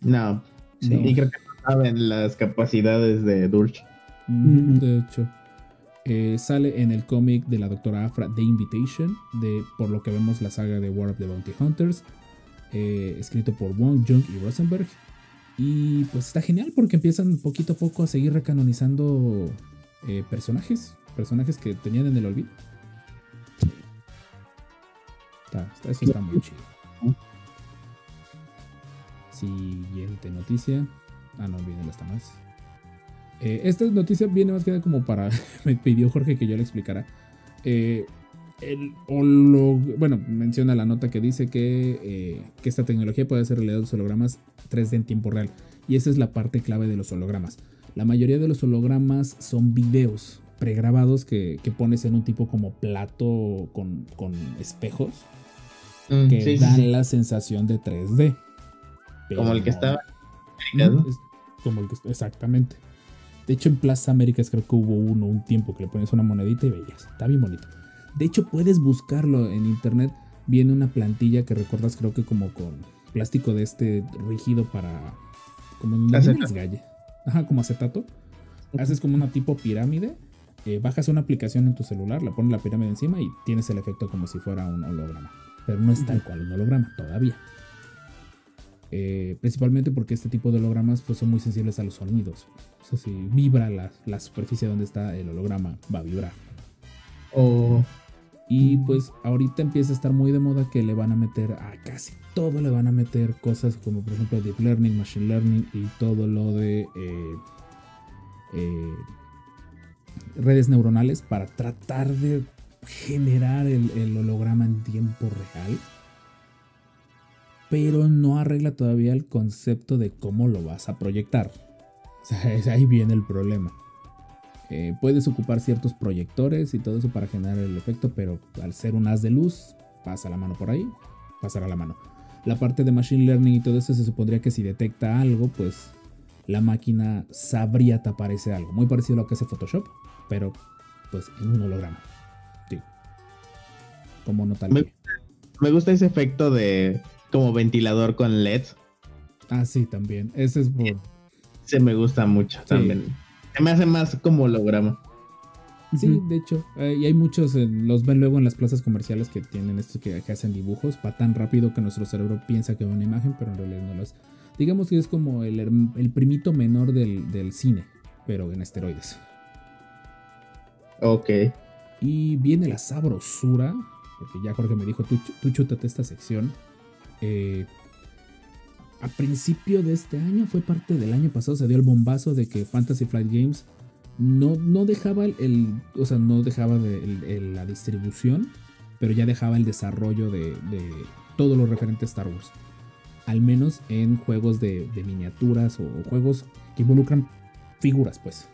No. Sí. Y creo que no saben las capacidades de Dulce. Mm. De hecho, eh, sale en el cómic de la doctora Afra, The Invitation, de por lo que vemos la saga de War of the Bounty Hunters, eh, escrito por Wong, Jung y Rosenberg. Y pues está genial porque empiezan poquito a poco a seguir recanonizando eh, personajes, personajes que tenían en el olvido. Está- está- eso está muy chido. Siguiente noticia. Ah, no olviden las demás. Eh, esta noticia viene más que nada como para. me pidió Jorge que yo le explicara. Eh, el holo- bueno, menciona la nota que dice que, eh, que esta tecnología puede hacer realidad los hologramas 3D en tiempo real. Y esa es la parte clave de los hologramas. La mayoría de los hologramas son videos pregrabados que, que pones en un tipo como plato con, con espejos Mm, que sí, dan sí. la sensación de 3D. Como el que estaba. ¿no? es como el que exactamente. De hecho, en Plaza Américas creo que hubo uno un tiempo que le pones una monedita y veías. Está bien bonito. De hecho, puedes buscarlo en internet. Viene una plantilla que recuerdas, creo que como con plástico de este rígido para. Como en galles. Ajá, como acetato. Haces como una tipo pirámide. eh, bajas una aplicación en tu celular, le pones la pirámide encima y tienes el efecto como si fuera un holograma. Pero no es tal cual un holograma todavía. Eh, principalmente porque este tipo de hologramas pues, son muy sensibles a los sonidos. O sea, si vibra la, la superficie donde está el holograma, va a vibrar. Y pues ahorita empieza a estar muy de moda que le van a meter a casi todo, le van a meter cosas como por ejemplo Deep Learning, Machine Learning y todo lo de eh, eh, redes neuronales para tratar de generar el, el holograma en tiempo real. Pero no arregla todavía el concepto de cómo lo vas a proyectar. O sea, ahí viene el problema. Eh, puedes ocupar ciertos proyectores y todo eso para generar el efecto, pero al ser un haz de luz, pasa la mano por ahí, pasará la mano. La parte de Machine Learning y todo eso se supondría que si detecta algo, pues la máquina sabría tapar ese algo. Muy parecido a lo que hace Photoshop, pero pues en un holograma. Sí. Como no tal Me gusta ese efecto de como ventilador con LED. Ah, sí, también. Ese es por. Se me gusta mucho Sí. también. Se me hace más como holograma. Sí, de hecho. eh, y hay muchos, eh, los ven luego en las plazas comerciales que tienen estos que, que hacen dibujos. Va tan rápido que nuestro cerebro piensa que es una imagen, pero en realidad no lo es. Digamos que es como el, el primito menor del, del cine, pero en esteroides. Ok. Y viene la sabrosura, porque ya Jorge me dijo, tú, tú chútate esta sección. Eh, a principio de este año, fue parte del año pasado, se dio el bombazo de que Fantasy Flight Games no, no dejaba el, o sea, no dejaba la distribución, pero ya dejaba el desarrollo de, de todo lo referente a Star Wars. Al menos en juegos de, miniaturas o juegos que involucran figuras, pues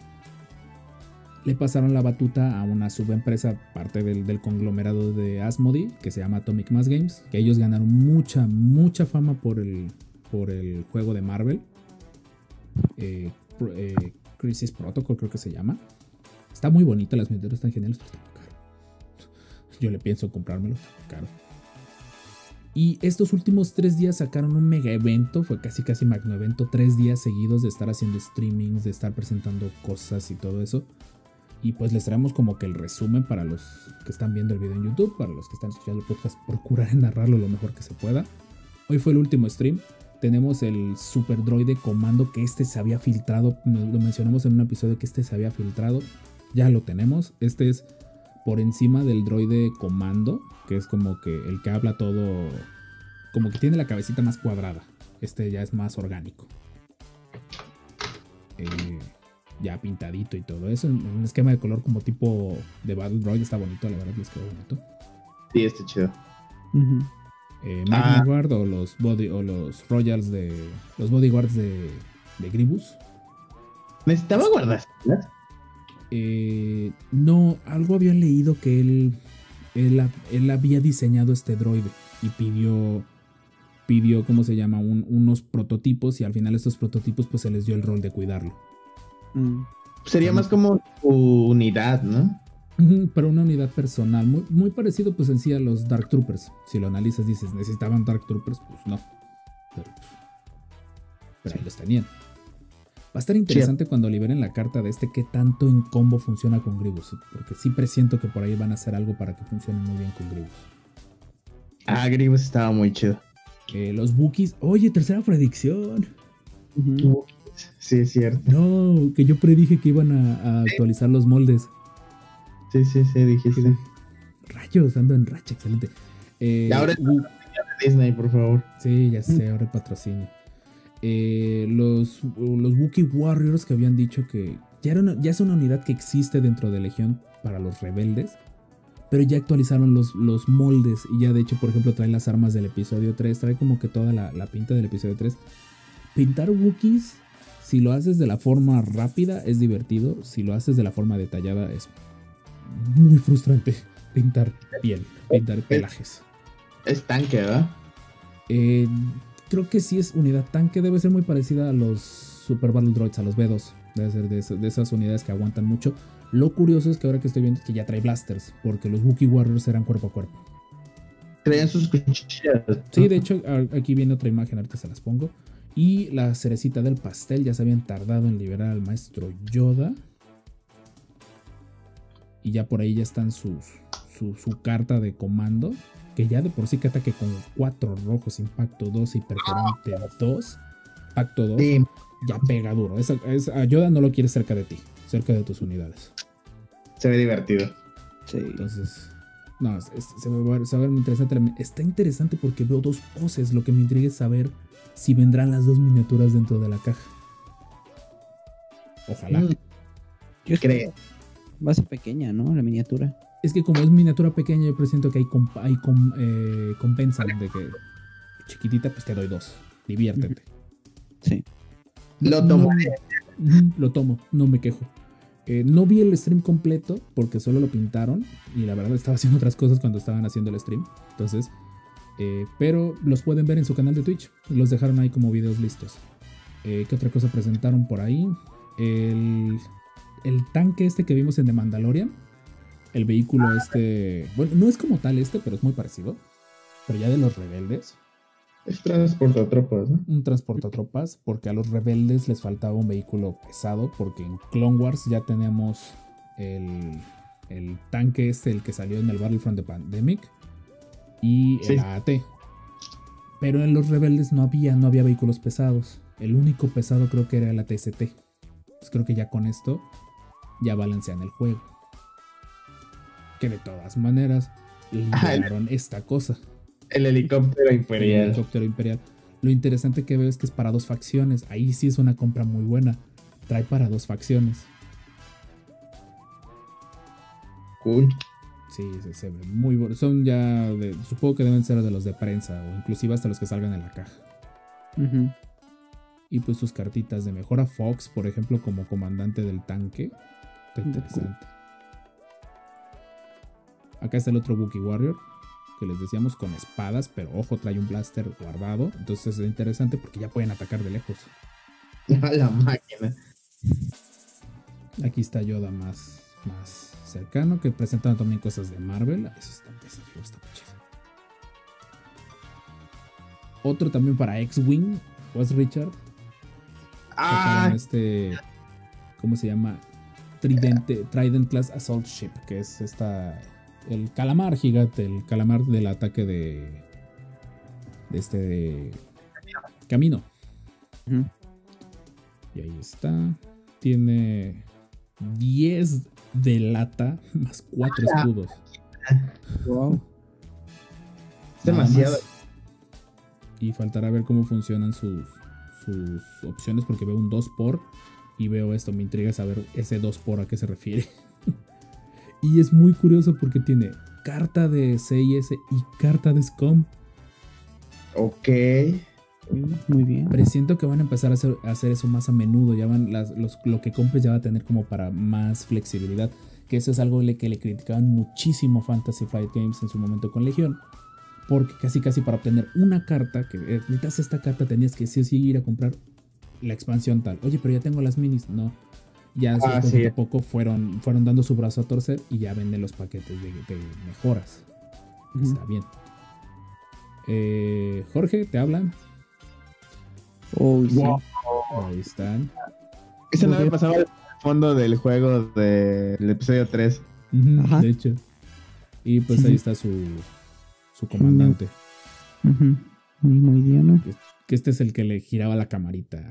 le pasaron la batuta a una subempresa, parte del, conglomerado de Asmodee, que se llama Atomic Mass Games, que ellos ganaron mucha, mucha fama por el, por el juego de Marvel. Eh, eh, Crisis Protocol creo que se llama. Está muy bonita, las miniaturas están geniales, pero está muy caro. Yo le pienso comprármelo, caro. Y estos últimos tres días sacaron un mega evento, fue casi casi magno evento, tres días seguidos de estar haciendo streamings, de estar presentando cosas y todo eso. Y pues les traemos como que el resumen para los que están viendo el video en YouTube, para los que están escuchando el podcast, procurar narrarlo lo mejor que se pueda. Hoy fue el último stream. Tenemos el Super Droide Comando que este se había filtrado. Lo mencionamos en un episodio que este se había filtrado. Ya lo tenemos. Este es por encima del droide Comando, que es como que el que habla todo. Como que tiene la cabecita más cuadrada. Este ya es más orgánico. Eh, ya pintadito y todo eso. Un esquema de color como tipo de Battle Droid. Está bonito, la verdad, les quedó bonito. Sí, está chido. Ujú. Eh, Ah. O los body o los Royals de. Los bodyguards de, de Gribus. Necesitaba guardar. Eh, no, algo había leído que él, él, ha- él había diseñado este droide y pidió, pidió, ¿cómo se llama? Un- unos prototipos y al final estos prototipos pues se les dio el rol de cuidarlo. Mm. Sería más como tu unidad, ¿no? Pero una unidad personal, muy, muy parecido pues en sí a los Dark Troopers. Si lo analizas dices, ¿necesitaban Dark Troopers? Pues no. Pero, ahí los tenían. Va a estar interesante cuando liberen la carta de este qué tanto en combo funciona con Gribus. Porque sí presiento que por ahí van a hacer algo para que funcione muy bien con Gribus. Ah, Grievous estaba muy chido. Eh, los Wookiees. Oye, tercera predicción. Ujú. Sí, es cierto. No, que yo predije que iban a, a actualizar los moldes. Sí, sí, sí, dijiste. Rayos, ando en racha, excelente. Eh, Y ahora- Woo- Disney, por favor. Sí, ya sé, ahora el patrocinio. Eh, los, los Wookiee Warriors que habían dicho que ya, era una- ya es una unidad que existe dentro de Legión para los rebeldes, pero ya actualizaron los, los moldes y ya de hecho, por ejemplo, trae las armas del episodio 3, trae como que toda la, la pinta del episodio 3. Pintar Wookiees, si lo haces de la forma rápida, es divertido, si lo haces de la forma detallada, es muy frustrante pintar piel, pintar pelajes. Es tanque, ¿verdad? Eh, creo que sí es unidad tanque, debe ser muy parecida a los Super Battle Droids, a los B2. Debe ser de, esas- de esas unidades que aguantan mucho. Lo curioso es que ahora que estoy viendo es que ya trae blasters, porque los Wookiee Warriors eran cuerpo a cuerpo. Traían sus cuchillas. Sí, de hecho, aquí viene otra imagen, ahorita se las pongo. Y la cerecita del pastel, ya se habían tardado en liberar al maestro Yoda. Y ya por ahí ya están sus, su, su carta de comando. Que ya de por sí que ataque con 4 rojos, impacto 2 y perforante 2. Pacto 2. Sí, Ya pega duro. Esa, esa- a Yoda no lo quieres cerca de ti, cerca de tus unidades. se ve divertido. Sí. Entonces, no, es- es- se, va a ver, se va a ver muy interesante. Está interesante porque veo dos poses. Lo que me intriga es saber si vendrán las dos miniaturas dentro de la caja. Ojalá. Mm, Yo creo. Va a ser pequeña, ¿no? La miniatura. Es que como es miniatura pequeña, yo presiento que hay, comp- hay com- eh, compensan de que chiquitita, pues te doy dos. Diviértete. Sí. Lo tomo. Lo tomo, no me quejo. Eh, no vi el stream completo porque solo lo pintaron y la verdad estaba haciendo otras cosas cuando estaban haciendo el stream. Entonces, eh, pero los pueden ver en su canal de Twitch. Los dejaron ahí como videos listos. Eh, ¿Qué otra cosa presentaron por ahí? El, el tanque este que vimos en The Mandalorian. El vehículo este... Bueno, no es como tal este, pero es muy parecido. Pero ya de los rebeldes. Es transportatropas, ¿no? un transportatropas, porque a los rebeldes les faltaba un vehículo pesado, porque en Clone Wars ya teníamos el, el tanque este, el que salió en el Battlefront de Pandemic, y el Sí. AAT. Pero en los rebeldes no había, no había vehículos pesados. El único pesado creo que era la TST. Pues creo que ya con esto ya balancean el juego. Que de todas maneras Ah, el- liberaron esta cosa El helicóptero el imperial. helicóptero imperial. Lo interesante que veo es que es para dos facciones. Ahí sí es una compra muy buena. Trae para dos facciones. Cool. Sí, se, se ve muy bueno. Son ya, de- supongo que deben ser de los de prensa o inclusive hasta los que salgan en la caja. Y pues sus cartitas de mejora Fox, por ejemplo, como comandante del tanque. Está interesante. Acá está el otro Wookiee Warrior. Que les decíamos con espadas, pero ojo, trae un blaster guardado. Entonces es interesante porque ya pueden atacar de lejos. A la máquina. Aquí está Yoda más, más cercano, que presentan también cosas de Marvel. Eso está, figura está muy chido. Otro también para X-Wing, was Richard. Ah, este, ¿cómo se llama? Tridente, Trident Class Assault Ship, que es esta, el calamar gigante, el calamar del ataque de, de este, de camino. Y ahí está. Tiene 10 de lata más 4 Ah. escudos. Wow. es demasiado. Y faltará ver cómo funcionan sus, sus opciones porque veo un 2 por y veo esto. Me intriga saber ese 2 por a qué se refiere. y es muy curioso porque tiene carta de CIS y carta de SCOM. Ok. Muy bien. Presiento que van a empezar a hacer, a hacer eso más a menudo. Ya van las- los- lo que compres ya va a tener como para más flexibilidad. Que eso es algo le- que le criticaban muchísimo Fantasy Flight Games en su momento con Legión. Porque casi casi para obtener una carta, que eh, necesitas esta carta, tenías que sí o sí ir a comprar la expansión tal. Oye, pero ya tengo las minis. No. Ya Ah, poco sí. a poco fueron, fueron dando su brazo a torcer y ya venden los paquetes de, de mejoras. Está bien. Eh, Jorge, ¿te hablan? Oh, sí. Wow. Ahí están. Ese no Muy me bien. pasaba al fondo del juego del episodio 3. Ujú, Ajá. De hecho. Y pues Sí, ahí está su, su comandante. Ujú. Muy, muy diano. Que este es el que le giraba la camarita.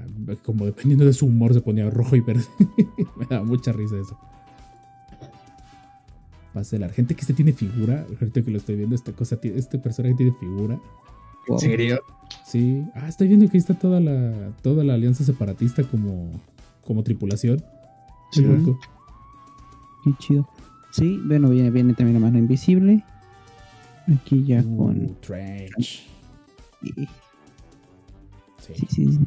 Como dependiendo de su humor se ponía rojo y verde. Me daba mucha risa eso. Pase la gente que este tiene figura. Ahorita que lo estoy viendo, esta cosa, este personaje tiene figura. ¿En serio? Sí. Ah, estoy viendo que ahí está toda la, toda la alianza separatista como, como tripulación. Sí. Qué chido. Sí, bueno, viene, viene también la mano invisible. Aquí ya Uh, con. Trench. Sí, Sí. sí, sí.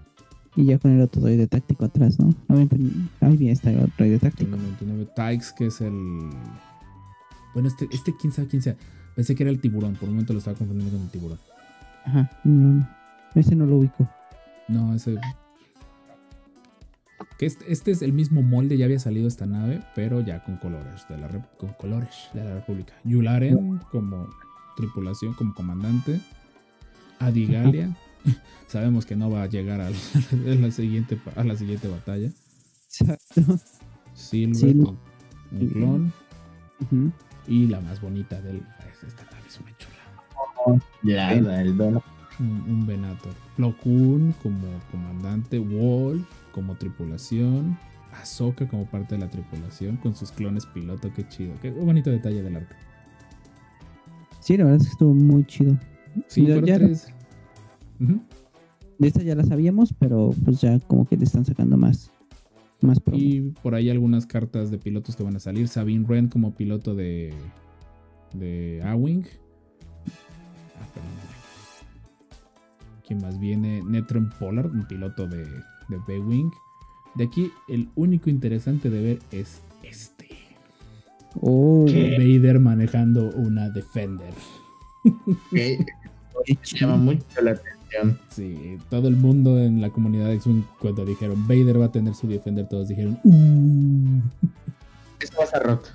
Y ya con el otro droide táctico atrás, ¿no? Ven, Ahí bien está el otro droide táctico. Tengo 99 Tykes, que es el. Bueno, este, este quién sabe quién sea. Pensé que era el tiburón. Por un momento lo estaba confundiendo con el tiburón. Ajá. No, no. Ese no lo ubico. No, ese. Que este, este es el mismo molde, ya había salido esta nave, pero ya con colores de la, rep- con colores de la República. Yularen como tripulación, como comandante. Adigalia. Sabemos que no va a llegar a la, a la siguiente, a la siguiente batalla. Exacto. Silver, Sí, con un clon. Y la más bonita del. Esta nave es una chula. Ya, el dono. Un, un Venator. Plo Koon como comandante. Wolf como tripulación. Ahsoka como parte de la tripulación. Con sus clones piloto. Qué chido. Qué bonito detalle del arco. Sí, la verdad es que estuvo muy chido. Sí, fueron ya- tres. De esta ya la sabíamos, pero pues ya como que le están sacando más. Más promo. Y por ahí algunas cartas de pilotos que van a salir. Sabine Wren como piloto de. de A-Wing. Ah, perdón. ¿Quién más viene? Netron Pollard, un piloto de, de B-Wing. De aquí, el único interesante de ver es este. Oh, ¿Qué? Vader manejando una Defender. Qué Llama mucho la atención. Sí, todo el mundo en la comunidad de X-Wing, cuando dijeron Vader va a tener su Defender, todos dijeron, "Uh". Esto va a estar roto.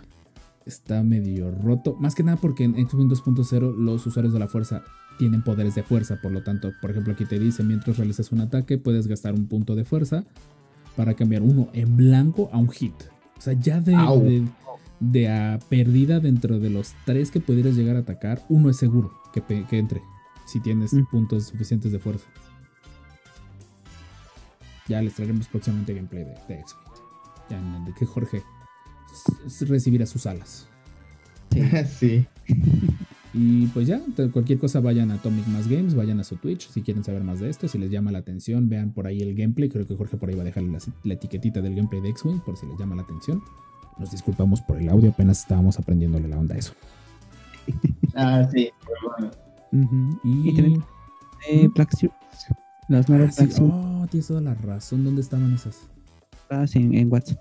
Está medio roto. Más que nada porque en X-Wing 2.0 los usuarios de la fuerza tienen poderes de fuerza, por lo tanto, por ejemplo, aquí te dice, mientras realizas un ataque, puedes gastar un punto de fuerza para cambiar uno en blanco a un hit. O sea, ya de, de, de a perdida dentro de los tres que pudieras llegar a atacar, uno es seguro que, que entre, si tienes Mm. puntos suficientes de fuerza. Ya les traeremos próximamente gameplay de, de X-Wing. Ya en el que Jorge recibirá sus alas. sí. Y pues ya, cualquier cosa vayan a Atomic Mass Games, vayan a su Twitch si quieren saber más de esto, si les llama la atención, vean por ahí el gameplay, creo que Jorge por ahí va a dejar la, la etiquetita del gameplay de X-Wing por si les llama la atención. Nos disculpamos por el audio, apenas estábamos aprendiéndole la onda a eso. Ah, sí. Ujú. Y, Y también eh, Black Series. Las Ah, nuevas sí, Black Series oh, tienes toda la razón, ¿dónde estaban esas? en, en WhatsApp.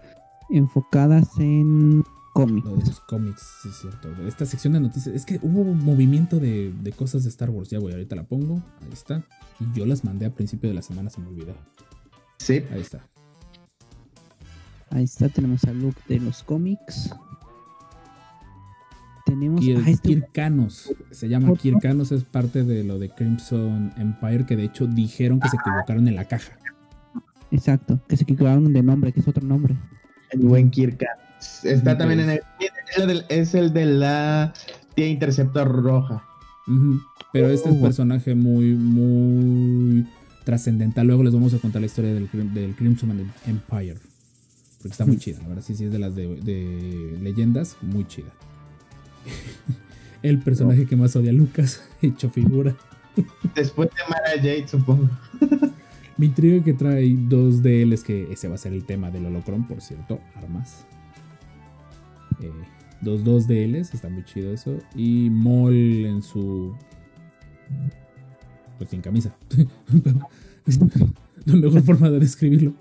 Enfocadas en cómics. Lo de los cómics, sí es cierto. Esta sección de noticias, es que hubo un movimiento de, de cosas de Star Wars, ya voy, ahorita la pongo, ahí está. Y yo las mandé a principio de la semana, se me olvidó. Sí. Ahí está. Ahí está, tenemos a Luke de los cómics. Tenemos ah, este- Kirkanos. Se llama. Kirkanos, es parte de lo de Crimson Empire, que de hecho dijeron que se equivocaron en la caja. Exacto, que se equivocaron de nombre, que es otro nombre. El buen Kirk. Está también en el. Es el, de la tía Interceptor Roja. Pero este es un Oh. personaje muy, muy trascendental. Luego les vamos a contar la historia del, del Crimson Empire. Porque está muy chida, la verdad. Sí, sí, es de las de, de leyendas, muy chida. El personaje que más odia a Lucas, hecho figura. Después de Mara Jade, supongo. Me intriga que trae dos DLs, que ese va a ser el tema del holocron, por cierto, armas. Eh, dos, dos DLs, está muy chido eso. Y Mol en su... Pues sin camisa. La mejor forma de describirlo.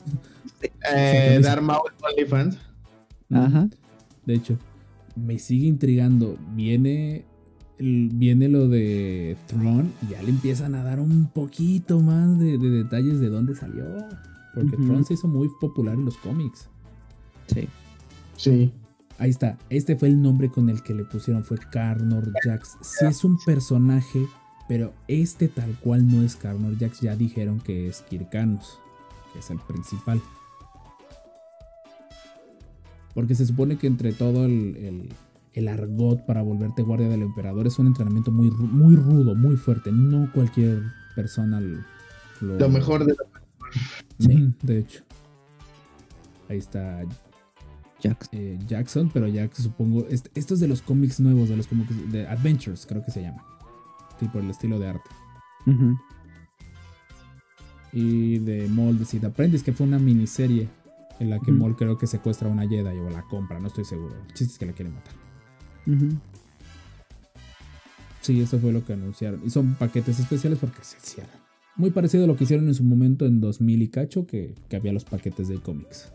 Eh. Darth Maul OnlyFans. Ajá. De hecho, me sigue intrigando. Viene, viene lo de Tron y ya le empiezan a dar un poquito más de, de detalles de dónde salió. Porque. Tron se hizo muy popular en los cómics. Sí. Sí. Ahí está. Este fue el nombre con el que le pusieron. Fue Carnor Jax. Sí es un personaje, pero este tal cual no es Carnor Jax. Ya dijeron que es Kirkanos, que es el principal. Porque se supone que entre todo el, el- el argot para volverte guardia del emperador es un entrenamiento muy, muy rudo, muy fuerte. No cualquier persona lo... Lo mejor de Sí, de hecho. Ahí está Jax. eh, Jackson, pero ya que supongo. est- Esto es de los cómics nuevos, de los cómics de Adventures, creo que se llama. Sí, por el estilo de arte. Y de Maul Sid Apprentice, que fue una miniserie en la que. Maul creo que secuestra a una Jedi o la compra, no estoy seguro. El chiste es que la quieren matar. Sí, eso fue lo que anunciaron. Y son paquetes especiales porque se cierran. Muy parecido a lo que hicieron en su momento en 2000 y cacho, que, que había los paquetes de cómics.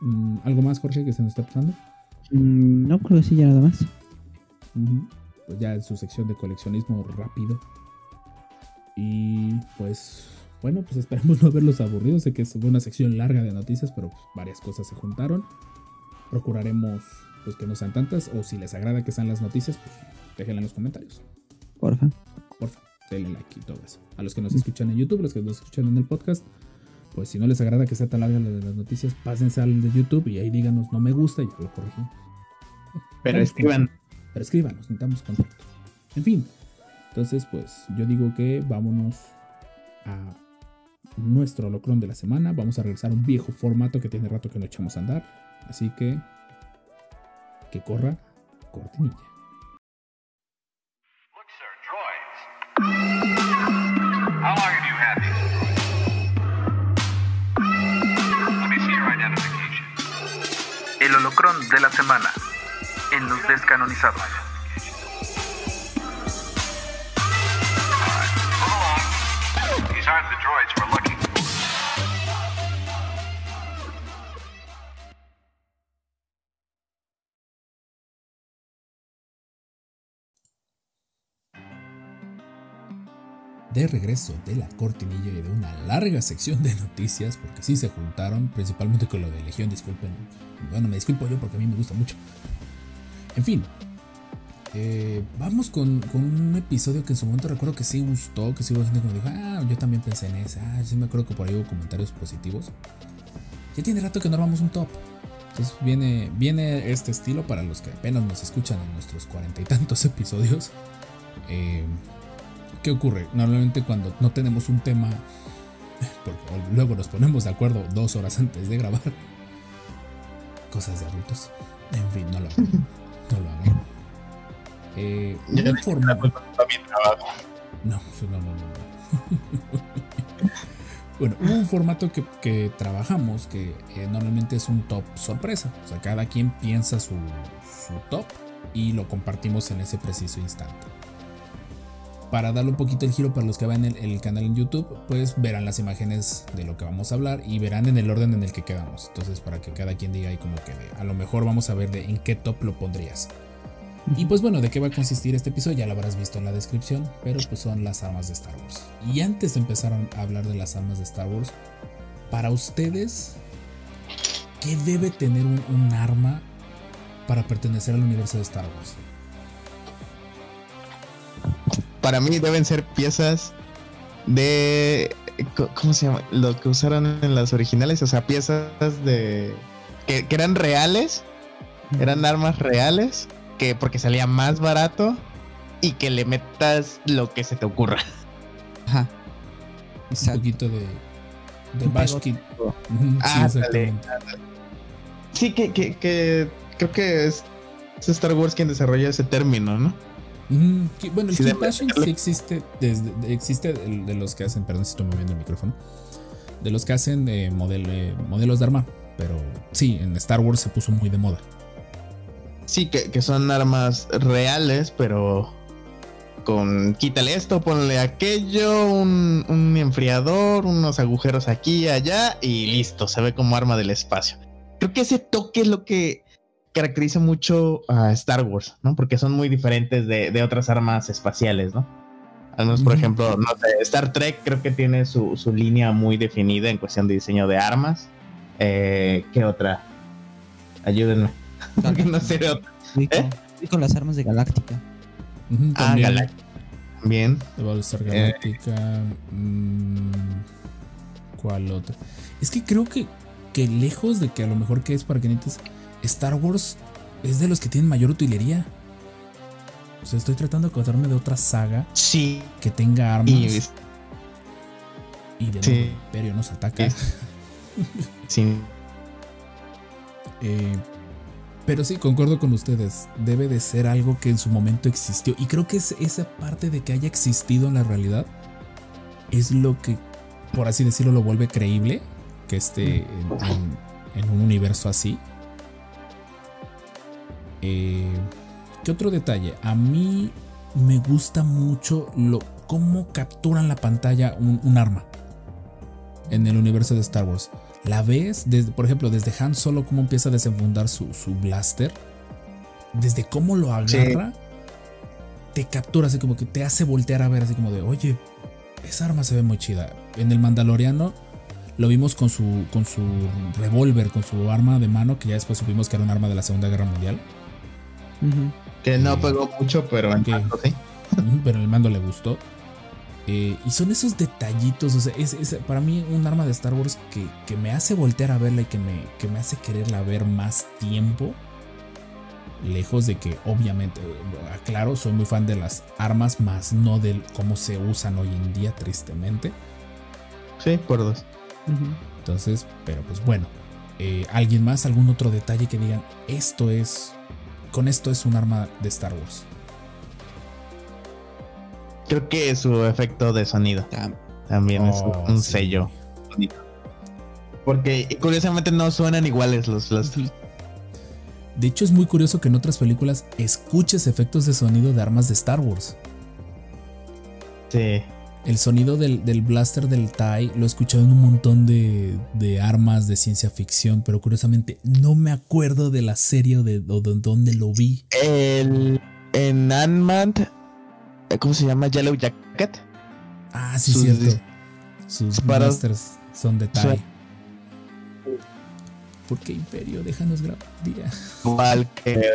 Mm, ¿Algo más, Jorge, que se nos está pasando? Mm, no creo que sí, ya nada más. Pues ya en su sección de coleccionismo rápido. Y pues, bueno, pues esperemos no haberlos aburrido. Sé que fue una sección larga de noticias, pero pues, varias cosas se juntaron. Procuraremos pues que no sean tantas. O si les agrada que sean las noticias, pues déjenla en los comentarios. Porfa. Porfa, denle like y todo eso. A los que nos escuchan en YouTube, los que nos escuchan en el podcast, pues si no les agrada que sea tan larga la de las noticias, pásense al de YouTube y ahí díganos no me gusta y ya lo corregimos. Pero escriban. pero escríbanos, necesitamos contacto. En fin, entonces pues yo digo que vámonos a nuestro holocron de la semana. Vamos a regresar a un viejo formato que tiene rato que no echamos a andar. Así que que corra cortinilla. El holocrón de la semana en los descanonizados. De regreso de la cortinilla y de una larga sección de noticias, porque sí se juntaron, principalmente con lo de Legión, disculpen. Bueno, me disculpo yo porque a mí me gusta mucho. En fin, eh, vamos con, con un episodio que en su momento recuerdo que sí gustó, que sí hubo gente que me dijo, ah, yo también pensé en ese, ah, sí me acuerdo que por ahí hubo comentarios positivos. Ya tiene rato que no armamos un top. Entonces viene, viene este estilo para los que apenas nos escuchan en nuestros cuarenta y tantos episodios. Eh, ¿Qué ocurre? Normalmente cuando no tenemos un tema, porque luego nos ponemos de acuerdo dos horas antes de grabar. Cosas de adultos. En fin, no lo hagan. No lo hagan. Eh, Ya un le formato- quita la culpa a mi trabajo. no, no, no, no. no. bueno, hubo un formato que, que trabajamos que eh, normalmente es un top sorpresa. O sea, cada quien piensa su, su top y lo compartimos en ese preciso instante. Para darle un poquito el giro para los que vean el, el canal en YouTube, pues verán las imágenes de lo que vamos a hablar y verán en el orden en el que quedamos. Entonces, para que cada quien diga ahí como que de- a lo mejor vamos a ver de en qué top lo pondrías. Y pues bueno, ¿de qué va a consistir este episodio? Ya lo habrás visto en la descripción, pero pues son las armas de Star Wars. Y antes de empezar a hablar de las armas de Star Wars, para ustedes, ¿qué debe tener un arma para pertenecer al universo de Star Wars? Para mí deben ser piezas de. ¿Cómo se llama? Lo que usaron en las originales, o sea, piezas de. que, que eran reales, eran armas reales, que porque salía más barato y que le metas lo que se te ocurra. Ajá. Un Exacto. poquito de, de. Kid. Ujú, sí. Sí, que, que, que creo que es, es Star Wars quien desarrolla ese término, ¿no? Que- Bueno, el Sí, de- bashing sí existe desde existe de los que hacen, perdón si estoy moviendo el micrófono, de los que hacen eh, model- eh, modelos de arma, pero sí, en Star Wars se puso muy de moda. Sí, que, que son armas reales, pero con quítale esto, ponle aquello, un, un enfriador, unos agujeros aquí y allá y listo, se ve como arma del espacio. Creo que ese toque es lo que caracteriza mucho a Star Wars, ¿no? Porque son muy diferentes de, de otras armas espaciales, ¿no? Al menos, por ejemplo, no sé, Star Trek creo que tiene su, su línea muy definida en cuestión de diseño de armas. Eh, ¿Qué otra? Ayúdenme. Porque no sé de otra. ¿Eh? ubico las armas de Galáctica. Ujú, Ah, también Galactica. Bien. de Battlestar Eh. ¿Cuál otro? Es que creo que, que lejos de que a lo mejor que es para que necesites, Star Wars es de los que tienen mayor utilería. O sea, estoy tratando de acordarme de otra saga Sí. que tenga armas. Y Y de Sí. nuevo el Imperio nos ataca. sí. Eh, pero sí, concuerdo con ustedes. Debe de ser algo que en su momento existió. Y creo que es esa parte de que haya existido en la realidad es lo que, por así decirlo, lo vuelve creíble que esté en, en- en un universo así. Eh, ¿Qué otro detalle? A mí me gusta mucho lo, cómo capturan la pantalla un, un arma en el universo de Star Wars. La ves, desde, por ejemplo, desde Han Solo, cómo empieza a desenfundar su, su blaster. Desde cómo lo agarra, te captura, así como que te hace voltear a ver, así como de, oye, esa arma se ve muy chida. En el Mandaloriano lo vimos con su, con su revólver, con su arma de mano, que ya después supimos que era un arma de la Segunda Guerra Mundial. Que no Eh, pegó mucho, pero en ok. tanto, sí. Pero el mando le gustó. Eh, y son esos detallitos, o sea, es, es para mí un arma de Star Wars que, que me hace voltear a verla y que me, que me hace quererla ver más tiempo. Lejos de que, obviamente, aclaro, soy muy fan de las armas, más no de cómo se usan hoy en día, tristemente. Sí, por dos. Entonces, pero pues bueno. eh, ¿Alguien más? ¿Algún otro detalle que digan, esto es, con esto es un arma de Star Wars? Creo que su efecto de sonido también es Oh, un sí. sello. Porque curiosamente no suenan iguales los, los De hecho, es muy curioso que en otras películas escuches efectos de sonido de armas de Star Wars. sí. El sonido del, del blaster del TIE lo he escuchado en un montón de, de armas de ciencia ficción, pero curiosamente no me acuerdo de la serie o de, dónde lo vi. El en Ant-Man, eh, ¿cómo se llama? Yellow Jacket. Ah, sí, Sus cierto. Sus blasters son de TIE. ¿Por qué Imperio? Déjanos grabar día. Igual que.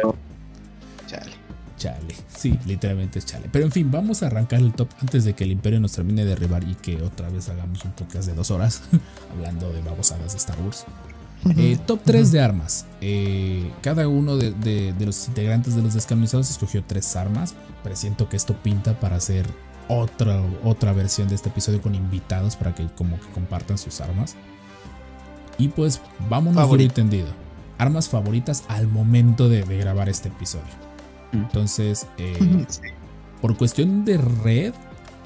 Chale. Chale, sí, literalmente es chale. Pero en fin, vamos a arrancar el top antes de que el Imperio nos termine de derribar y que otra vez hagamos un podcast de dos horas hablando de babosadas de Star Wars. Eh, top 3 de armas. Eh, cada uno de, de- de los integrantes de los descanonizados escogió tres armas. Presiento que esto pinta para hacer otra, otra versión de este episodio con invitados para que como que compartan sus armas. Y pues vámonos duro y Favorito. tendido. Armas favoritas al momento de, de grabar este episodio. Entonces, eh, por cuestión de red,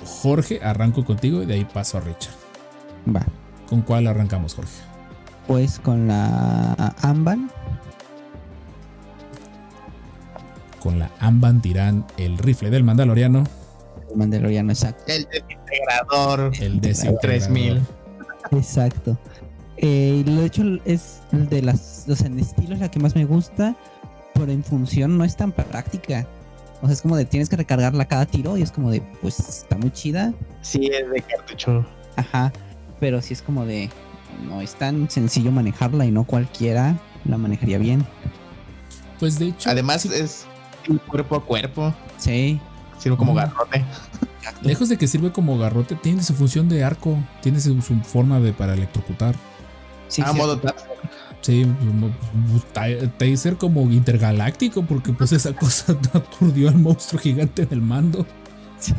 Jorge, arranco contigo y de ahí paso a Richard. Va. ¿Con cuál arrancamos, Jorge? Pues con la Amban. Con la Amban Tirán, el rifle del Mandaloriano, El Mandaloriano, exacto. El desintegrador. el desintegrador. 3000. Exacto. Eh, y de hecho es el de las, o sea, en estilo es la que más me gusta, pero en función no es tan práctica. O sea, es como de tienes que recargarla cada tiro y es como de, pues está muy chida, Sí, es de cartucho. ajá, pero sí es como de, no es tan sencillo manejarla y no cualquiera la manejaría bien. Pues de hecho, Además, es cuerpo a cuerpo. Sí, Sirve como garrote. lejos de que sirve como garrote, tiene su función de arco, tiene su, su forma de para electrocutar. sí, ah, sí. modo. Sí, taser como intergaláctico, porque pues esa cosa aturdió al monstruo gigante del mando. Sí.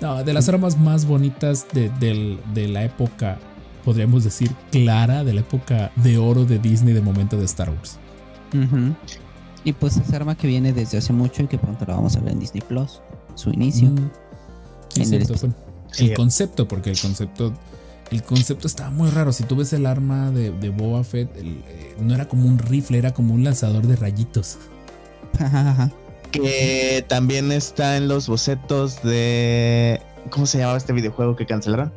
No, de las armas más bonitas de, del- de la época, podríamos decir, clara, de la época de oro de Disney de momento de Star Wars. Y pues es arma que viene desde hace mucho y que pronto la vamos a ver en Disney Plus. Su inicio. Mm. Sí, En cierto, el- Sí. el concepto, porque el concepto, el concepto estaba muy raro. Si tú ves el arma de, de Boba Fett, el, eh, no era como un rifle, era como un lanzador de rayitos. Que también está en los bocetos de. ¿Cómo se llamaba este videojuego que cancelaron?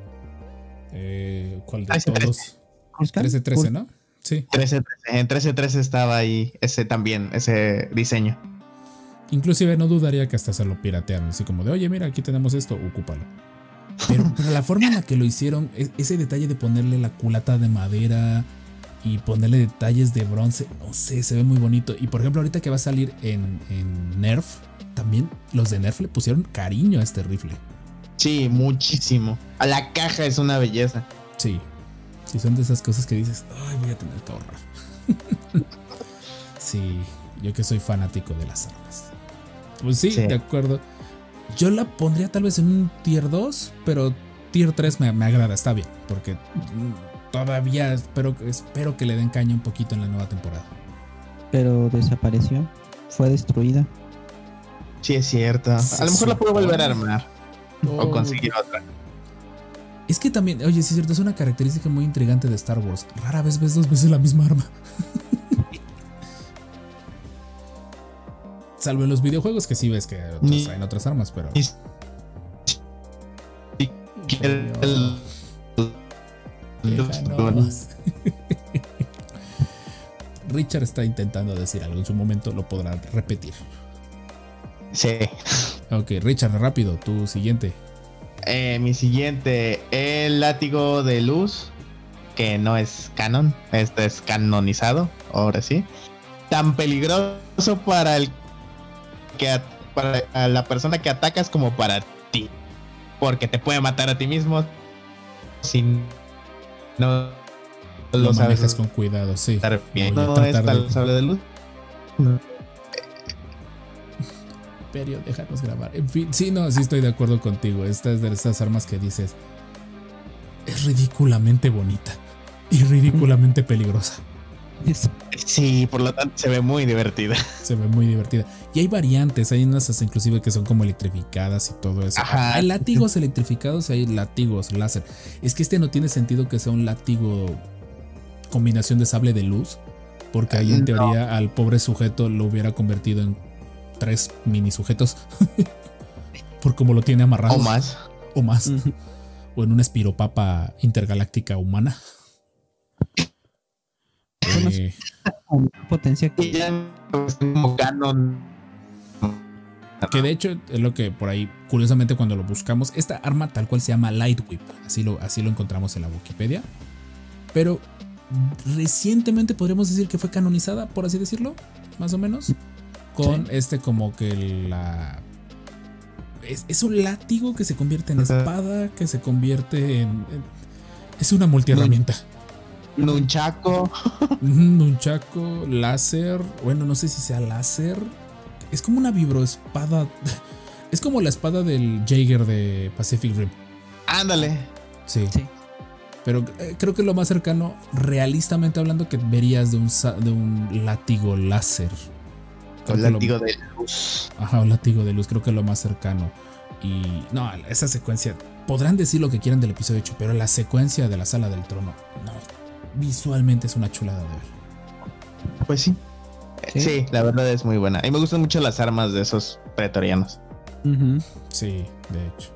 Eh, ¿Cuál de Ah, todos? Coruscant. 13-13, ¿no? Sí. 1313. En 1313 estaba ahí ese también, ese diseño. Inclusive no dudaría que hasta se lo piratearon, así como de, oye, mira, aquí tenemos esto, ocúpalo. Pero, pero la forma en la que lo hicieron, es- ese detalle de ponerle la culata de madera y ponerle detalles de bronce, no sé, se ve muy bonito. Y por ejemplo, ahorita que va a salir en, en Nerf, también los de Nerf le pusieron cariño a este rifle. Sí, muchísimo. A la caja es una belleza. Sí, sí, son de esas cosas que dices, ay, voy a tener que ahorrar. sí, yo que soy fanático de las armas. Pues sí, Sí. de acuerdo. Yo la pondría tal vez en un tier 2, pero tier 3 me, me agrada, está bien, porque todavía espero, espero que le den caña un poquito en la nueva temporada. Pero desapareció. Fue destruida. Sí, es cierto. A lo mejor la puedo volver a armar. Oh, O conseguir otra. Es que también, oye, sí es cierto, es una característica muy intrigante de Star Wars. Rara vez ves dos veces la misma arma. Salvo en los videojuegos que sí ves que otros Ni- traen otras armas, pero. Y- y- el- el-. Richard está intentando decir algo. En su momento lo podrá repetir. Sí. Ok, Richard, rápido, tu siguiente. Eh, mi siguiente, el látigo de luz, que no es canon, este es canonizado, ahora sí. Tan peligroso para el que a- para a la persona que atacas como para ti, porque te puede matar a ti mismo si no Lo, lo sabes manejas con cuidado, sí. bien. No es tal de- sable de luz. Imperio, déjanos grabar. En fin, sí, no, sí estoy de acuerdo contigo. Esta es de esas armas que dices. Es ridículamente bonita. Y ridículamente peligrosa. Sí, por lo tanto se ve muy divertida. Se ve muy divertida. Y hay variantes, hay unas hasta inclusive que son como electrificadas y todo eso. Ajá. Hay látigos electrificados y hay látigos láser. Es que este no tiene sentido que sea un látigo combinación de sable de luz, porque ahí en No. teoría al pobre sujeto lo hubiera convertido en tres mini sujetos. Por como lo tiene amarrado. O más. O más. O en una espiropapa intergaláctica humana. Eh, potencia que ya como canon. Que de hecho es lo que por ahí, curiosamente, cuando lo buscamos, esta arma tal cual se llama Light Whip. Así lo, así lo encontramos en la Wikipedia. Pero recientemente podríamos decir que fue canonizada, por así decirlo, más o menos. con este como que la... Es, es un látigo que se convierte en espada, que se convierte en... en- es una multiherramienta. Nunchaco. Un chaco, láser, bueno, no sé si sea láser. Es como una vibroespada. Es como la espada del Jaeger de Pacific Rim. Ándale. Sí. Sí. Pero eh, creo que lo más cercano, realistamente hablando, que verías de un, de un látigo láser. Creo lo- látigo de luz. Ajá, un látigo de luz, creo que es lo más cercano. Y no, esa secuencia, podrán decir lo que quieran del episodio 8, pero la secuencia de la sala del trono, no, visualmente es una chulada de ver. Pues sí. Sí. sí. la verdad es muy buena. Y me gustan mucho las armas de esos pretorianos. Sí, de hecho.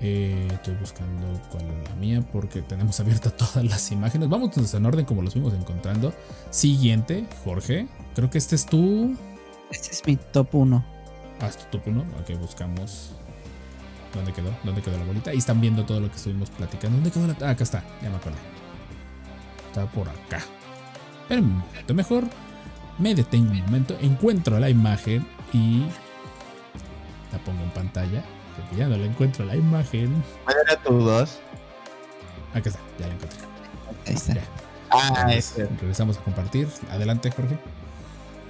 Eh, estoy buscando cuál es la mía porque tenemos abiertas todas las imágenes. Vamos en orden como los fuimos encontrando. Siguiente, Jorge. Creo que este es tu. Este es mi top 1. Ah, es tu top 1. Ok, buscamos. ¿Dónde quedó? ¿Dónde quedó la bolita? Ahí están viendo todo lo que estuvimos platicando. ¿Dónde quedó la.? Ah, acá está. Ya me acordé. Está por acá. Pero un momento mejor. Me detengo un momento. Encuentro la imagen y. La pongo en pantalla. Porque ya no la encuentro la imagen. ¿Cuál era tu dos? Acá está. Ya la encontré. Ahí está. Ya. Ah, Entonces, ese. regresamos a compartir. Adelante, Jorge.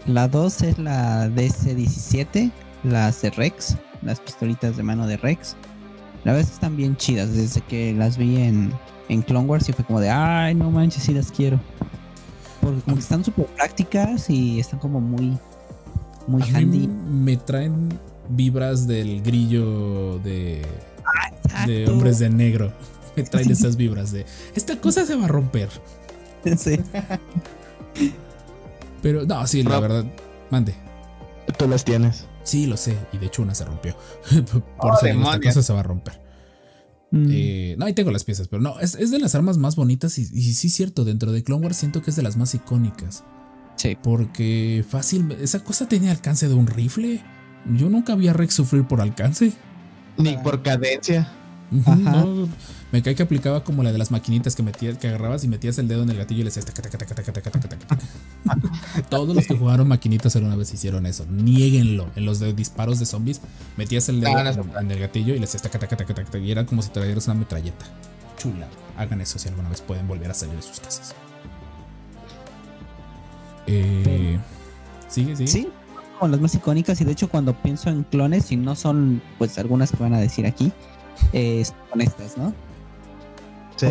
La 2 es la DC-17, las de Rex, las pistolitas de mano de Rex. La verdad es que están bien chidas. Desde que las vi en, en Clone Wars y fue como de, ay, no manches, sí las quiero. Porque como que están súper prácticas y están como muy, muy A mí handy. me traen vibras del grillo de, de hombres de negro. Me traen esas vibras de esta cosa se va a romper. Sí. Pero no, sí, la Rob. verdad, mande. Tú las tienes. Sí, lo sé. Y de hecho una se rompió. Por Oh, eso digo, esta demonios. cosa se va a romper. Mm. Eh, no, ahí tengo las piezas, pero no, es, es de las armas más bonitas y, y sí cierto, dentro de Clone Wars siento que es de las más icónicas. Sí. Porque fácil, esa cosa tenía alcance de un rifle. Yo nunca vi a Rex sufrir por alcance. Ni por cadencia. Ajá. no, me cae que aplicaba como la de las maquinitas que metías, que agarrabas y metías el dedo en el gatillo y le hacías taca, taca, taca, taca, taca, taca, taca. Todos los que jugaron maquinitas alguna vez hicieron eso. Niéguenlo. En los de disparos de zombies, metías el dedo Ah, en, en el gatillo y le hacías taca, taca, taca, taca, taca, y era como si trajeras una metralleta. Chula. Hagan eso si alguna vez pueden volver a salir de sus casas. Eh, sigue, sigue. Sí, como las más icónicas y de hecho cuando pienso en clones, y no son pues algunas que van a decir aquí, eh, son estas, ¿no? Sí.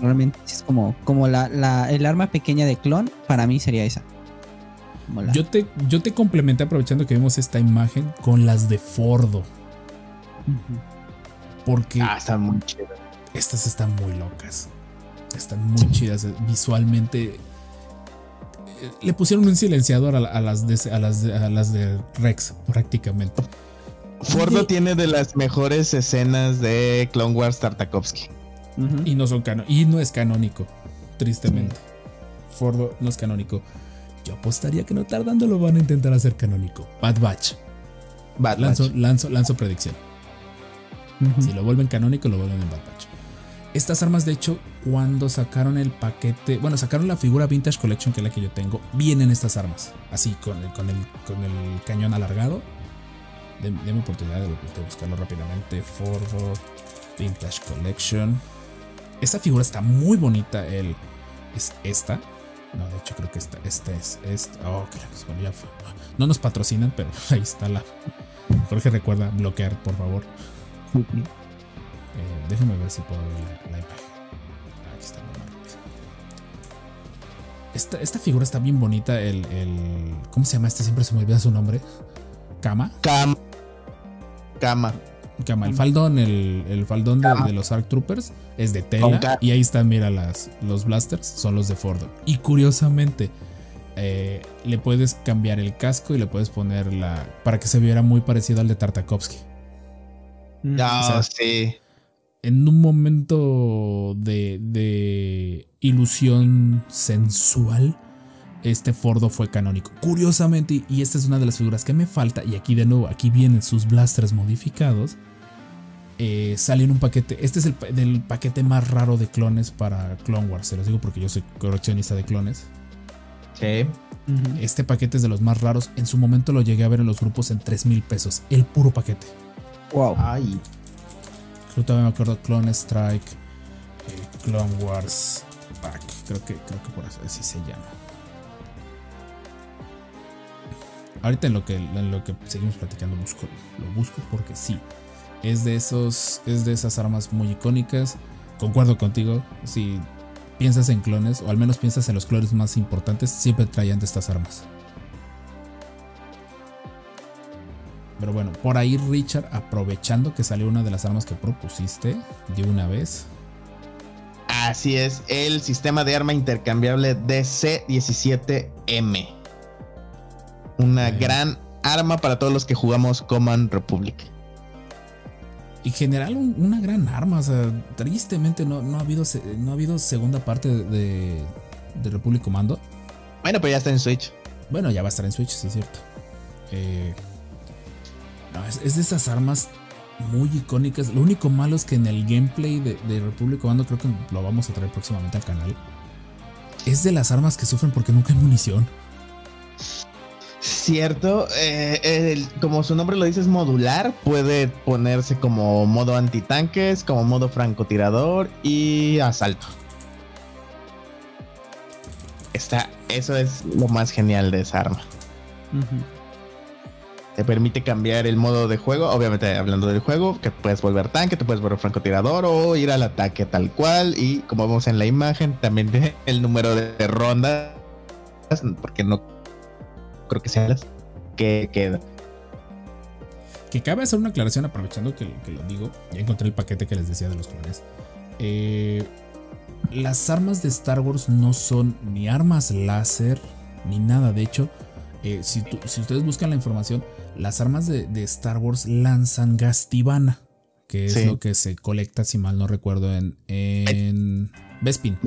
Realmente es como, como la, la- el arma pequeña de clon, para mí sería esa. Yo te, yo te complementé aprovechando que vimos esta imagen con las de Fordo. Porque Ah, están muy chidas. estas están muy locas. Están muy chidas eh, visualmente. eh, Le pusieron un silenciador a, la- a las, de, a, las de, a las de Rex, prácticamente. Fordo tiene de las mejores escenas de Clone Wars Tartakovsky. Y no son cano y no es canónico, tristemente. Fordo no es canónico. Yo apostaría que no tardando lo van a intentar hacer canónico. Bad Batch. Bad Lanzo, Batch. lanzo, lanzo predicción. Si lo vuelven canónico, lo vuelven en Bad Batch. Estas armas, de hecho, cuando sacaron el paquete, bueno, sacaron la figura Vintage Collection, que es la que yo tengo, vienen estas armas, así, con el, con el, con el cañón alargado. Dem- Deme oportunidad de, de buscarlo rápidamente. Fordo Vintage Collection. Esta figura está muy bonita. El, es esta. No, de hecho, creo que esta, esta es esta. Oh, creo que bueno, ya fue. No nos patrocinan, pero ahí está la. Jorge, recuerda bloquear, por favor. Eh, déjame ver si puedo ver la, imagen. Ah, Aquí está. Esta, esta figura está bien bonita. El, el- ¿Cómo se llama este? Siempre se me olvida su nombre. Kama. Cam. Cama. El faldón, el, el faldón de, los ARC Troopers es de tela. Y ahí están, mira, las, los blasters son los de Fordo. Y curiosamente, eh, le puedes cambiar el casco y le puedes poner la. para que se viera muy parecido al de Tartakovsky. No, O sea, sí. en un momento de, de ilusión sensual, este Fordo fue canónico. Curiosamente, y- esta es una de las figuras que me falta, y aquí de nuevo, aquí vienen sus blasters modificados. eh, sale en un paquete. Este es el del paquete más raro de clones para Clone Wars. Se los digo porque yo soy coleccionista de clones. Sí. Este paquete es de los más raros. En su momento lo llegué a ver en los grupos en 3 mil pesos. El puro paquete. Wow. Ay, Yo todavía me acuerdo Clone Strike, eh, Clone Wars Pack. Creo que, creo que por así se llama. Ahorita en lo que, en lo que seguimos platicando busco, lo busco porque sí. Es de esos, es de esas armas muy icónicas. Concuerdo contigo. Si piensas en clones, o al menos piensas en los clones más importantes, siempre traían de estas armas. Pero bueno, por ahí Richard, aprovechando que salió una de las armas que propusiste de una vez. así es, el sistema de arma intercambiable DC-17M. Una gran arma para todos los que jugamos Command Republic. En general, un- una gran arma. O sea, tristemente no, no, ha, habido, no ha habido segunda parte de, de Republic Commando. Bueno, pero ya está en Switch. Bueno, ya va a estar en Switch, sí es cierto. Eh, no, es, es de esas armas muy icónicas. Lo único malo es que en el gameplay de, de Republic Commando, creo que lo vamos a traer próximamente al canal. Es de las armas que sufren porque nunca hay munición. Cierto, eh, el- como su nombre lo dice, es modular. Puede ponerse como modo antitanques, como modo francotirador y asalto. Está, eso es lo más genial de esa arma. Te permite cambiar el modo de juego, obviamente hablando del juego, que puedes volver tanque, te puedes volver francotirador o ir al ataque tal cual. Y como vemos en la imagen, también el número de rondas, porque no creo que sean las que queda. Que cabe hacer una aclaración aprovechando que, que lo digo. Ya encontré el paquete que les decía de los clones. Eh, las armas de Star Wars no son ni armas láser ni nada. De hecho, eh, si, si ustedes buscan la información, las armas de, de Star Wars lanzan gas tibana, que es Sí. lo que se colecta, si mal no recuerdo, en, en Bespin.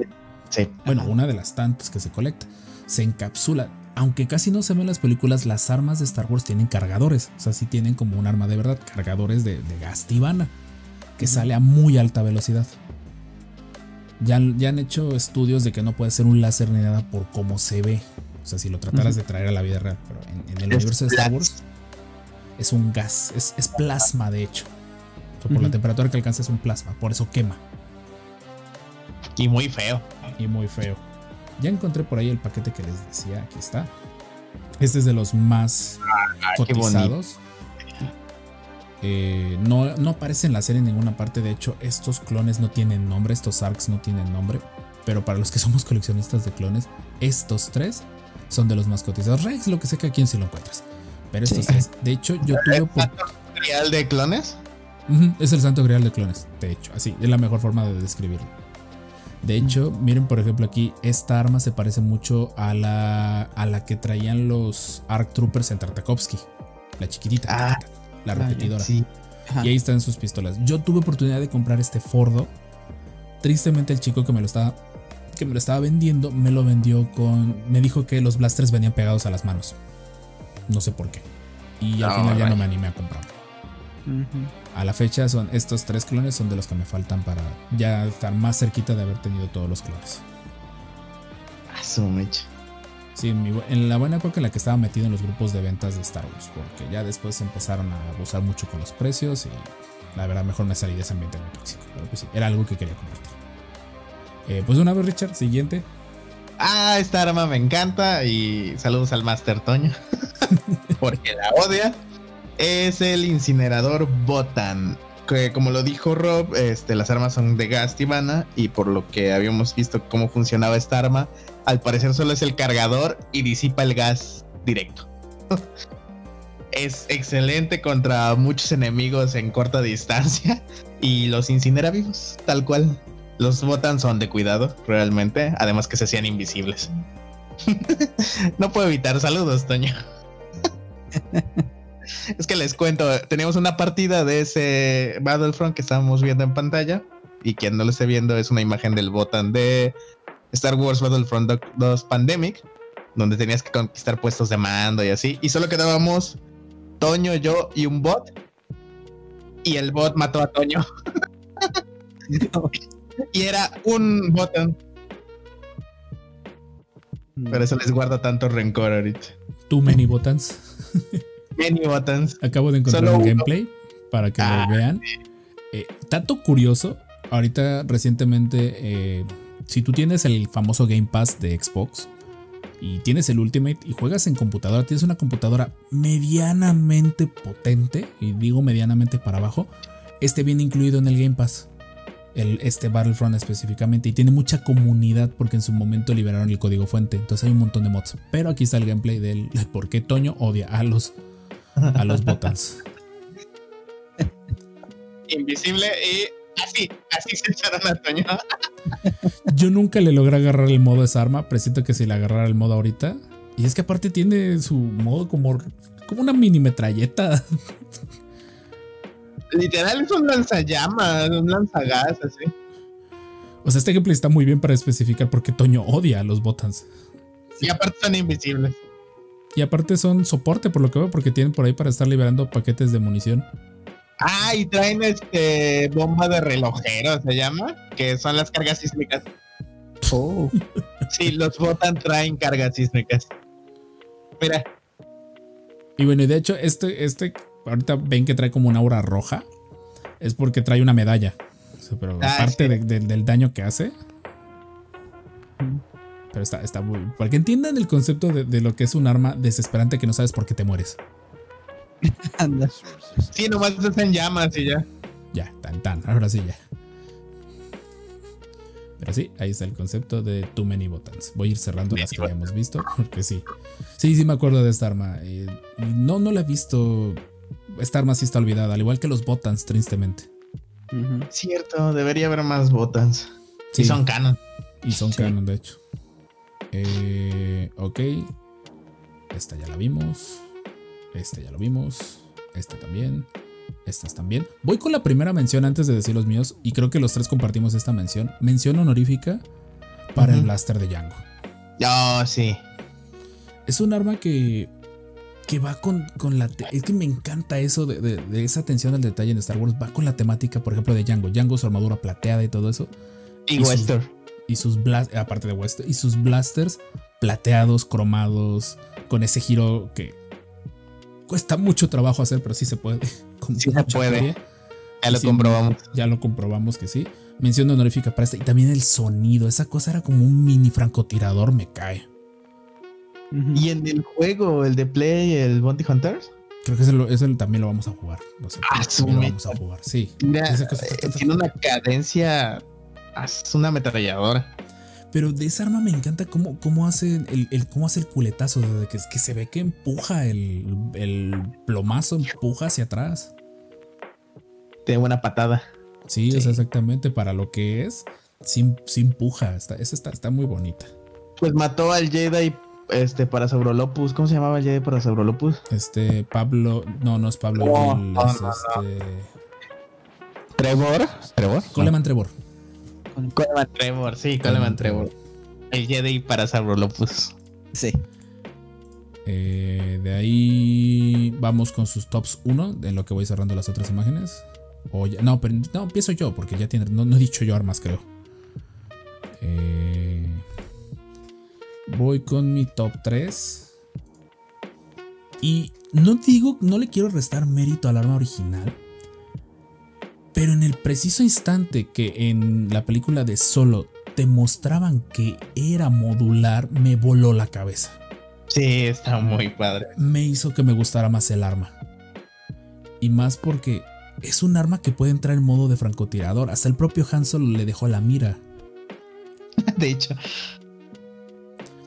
Sí. Bueno, una de las tantas que se colecta. Se encapsula. Aunque casi no se ven en las películas, las armas de Star Wars tienen cargadores. O sea, sí tienen como un arma de verdad, cargadores de, de gas tibana, que sale a muy alta velocidad. Ya, ya han hecho estudios de que no puede ser un láser ni nada por cómo se ve. O sea, si lo trataras de traer a la vida real. Pero en, en el Es universo de Star Wars es un gas, es, es plasma de hecho. O sea, por la temperatura que alcanza es un plasma, por eso quema. Y muy feo. y muy feo. Ya encontré por ahí el paquete que les decía, aquí está. Este es de los más bonito. cotizados. Eh, no, no aparece en la serie en ninguna parte. De hecho, estos clones no tienen nombre, estos arcs no tienen nombre. Pero para los que somos coleccionistas de clones, estos tres son de los más cotizados. Rex, lo que sé que aquí en sí lo encuentras. Pero estos Sí. tres. De hecho, yo tuve por- ¿Real de clones? Es el santo grial de clones, de hecho, así, es la mejor forma de describirlo. De hecho, miren por ejemplo aquí, esta arma se parece mucho a la, a la que traían los ARC Troopers en Tartakovsky, la chiquitita, Ah, la ah, ya, repetidora. Sí. Y ahí están sus pistolas. Yo tuve oportunidad de comprar este Fordo. Tristemente el chico que me lo estaba que me lo estaba vendiendo me lo vendió con me dijo que los blasters venían pegados a las manos. No sé por qué. Y al No, final ya vaya. no me animé a comprarlo. Ujú. A la fecha son estos tres clones son de los que me faltan para ya estar más cerquita de haber tenido todos los clones. A su mecha. Sí, en la buena época en la que estaba metido en los grupos de ventas de Star Wars, porque ya después empezaron a abusar mucho con los precios y la verdad mejor me salí de ese ambiente muy tóxico. Pero pues sí, era algo que quería compartir. Eh, pues una vez Richard, siguiente. Ah, esta arma me encanta y saludos al Master Toño. porque la odia. Es el incinerador Botan. Que como lo dijo Rob, este, las armas son de gas tibana y por lo que habíamos visto cómo funcionaba esta arma, al parecer solo es el cargador y disipa el gas directo. es excelente contra muchos enemigos en corta distancia y los incinera vivos, tal cual. Los botan son de cuidado, realmente, además que se hacían invisibles. no puedo evitar saludos, Toño. es que les cuento, teníamos una partida de ese Battlefront que estábamos viendo en pantalla y quien no lo esté viendo es una imagen del botan de Star Wars Battlefront 2 Pandemic, donde tenías que conquistar puestos de mando y así, y solo quedábamos Toño, yo y un bot, y el bot mató a Toño. Y era un botón. Por eso les guarda tanto rencor ahorita. Too many buttons. Many buttons. Acabo de encontrar Solo un uno. gameplay para que Ah, lo vean. Eh, tanto curioso, ahorita recientemente, eh, si tú tienes el famoso Game Pass de Xbox y tienes el Ultimate y juegas en computadora, tienes una computadora medianamente potente, y digo medianamente para abajo, este viene incluido en el Game Pass. El, este Battlefront específicamente y tiene mucha comunidad porque en su momento liberaron el código fuente entonces hay un montón de mods pero aquí está el gameplay del de por qué Toño odia a los a los buttons Invisible y así, así se echaron a Toño. Yo nunca le logré agarrar el modo a esa arma. Presiento que si le agarrara el modo ahorita. Y es que aparte tiene su modo como, como una mini metralleta. Literal es un lanzallamas, un lanzagas, así. O sea, este gameplay está muy bien para especificar por qué Toño odia a los buttons. Y aparte son invisibles. Y aparte son soporte, por lo que veo, porque tienen por ahí para estar liberando paquetes de munición. Ah, y traen este bomba de relojero, se llama, que son las cargas sísmicas. Oh, Sí, los botan traen cargas sísmicas. Mira, Y bueno, y de hecho, este, este, ahorita ven que trae como una aura roja. Es porque trae una medalla. O sea, pero Ah, aparte sí. de- de- del daño que hace. Pero está, está muy. Para que entiendan el concepto de, de lo que es un arma desesperante que no sabes por qué te mueres. anda. sí, nomás estás en llamas y ya. Ya, tan tan. Ahora sí, ya. Pero sí, ahí está el concepto de Too Many Buttons. Voy a ir cerrando las que ya hemos visto, porque sí. Sí, sí me acuerdo de esta arma. eh, no, no la he visto. Esta arma sí está olvidada, al igual que los buttons, tristemente. Cierto, debería haber más botas. Sí. Y son canon. Y son Sí. canon, de hecho. Eh, ok. Esta ya la vimos. Este ya lo vimos. Este también. Estas también. Voy con la primera mención antes de decir los míos. Y creo que los tres compartimos esta mención. Mención honorífica para el blaster de Django. Oh, sí. Es un arma que. Que va con, con la. Es que me encanta eso de, de- de esa atención al detalle en Star Wars. Va con la temática, por ejemplo, de Django. Django, su armadura plateada y todo eso. Y, Y Western. Y sus blas- aparte de West y sus blasters plateados, cromados, con ese giro que cuesta mucho trabajo hacer, pero sí se puede. Con Sí se puede. feria. Ya lo sí. comprobamos. Ya lo comprobamos que sí. Mención honorífica para este. Y también el sonido. Esa cosa era como un mini francotirador, me cae. Y en el juego, el de Play, el Bounty Hunters, Creo que ese, lo- ese también lo vamos a jugar. No sé, Ah, también lo vamos a jugar. Sí. mira, Esa cosa- eh, tiene una cadencia. Es una ametralladora. Pero de esa arma me encanta cómo, cómo hace el, el- cómo hace el culetazo. Desde que, que se ve que empuja el, el plomazo, empuja hacia atrás. Tiene buena patada. Sí, Sí. es exactamente para lo que es. Sí empuja. Está, esa está, está muy bonita. Pues mató al Jedi este, para Saurolopus. ¿Cómo se llamaba el Jedi para Saurolopus? Este, Pablo. No, no es Pablo. Es no, este. Trevor. Trevor. Coleman Trevor. Coleman Trevor, sí, Coleman Trevor. El Jedi para Saurolopus. Sí. Eh, de ahí vamos con sus tops 1, en lo que voy cerrando las otras imágenes. O ya- no, pero no, empiezo yo, porque ya tiene. No, no he dicho yo armas, creo. Eh, voy con mi top 3. Y no digo, no le quiero restar mérito al arma original. Pero en el preciso instante que en la película de Solo te mostraban que era modular, me voló la cabeza Sí, está muy padre. me hizo que me gustara más el arma. Y más porque es un arma que puede entrar en modo de francotirador. Hasta el propio Han Solo le dejó la mira. De hecho,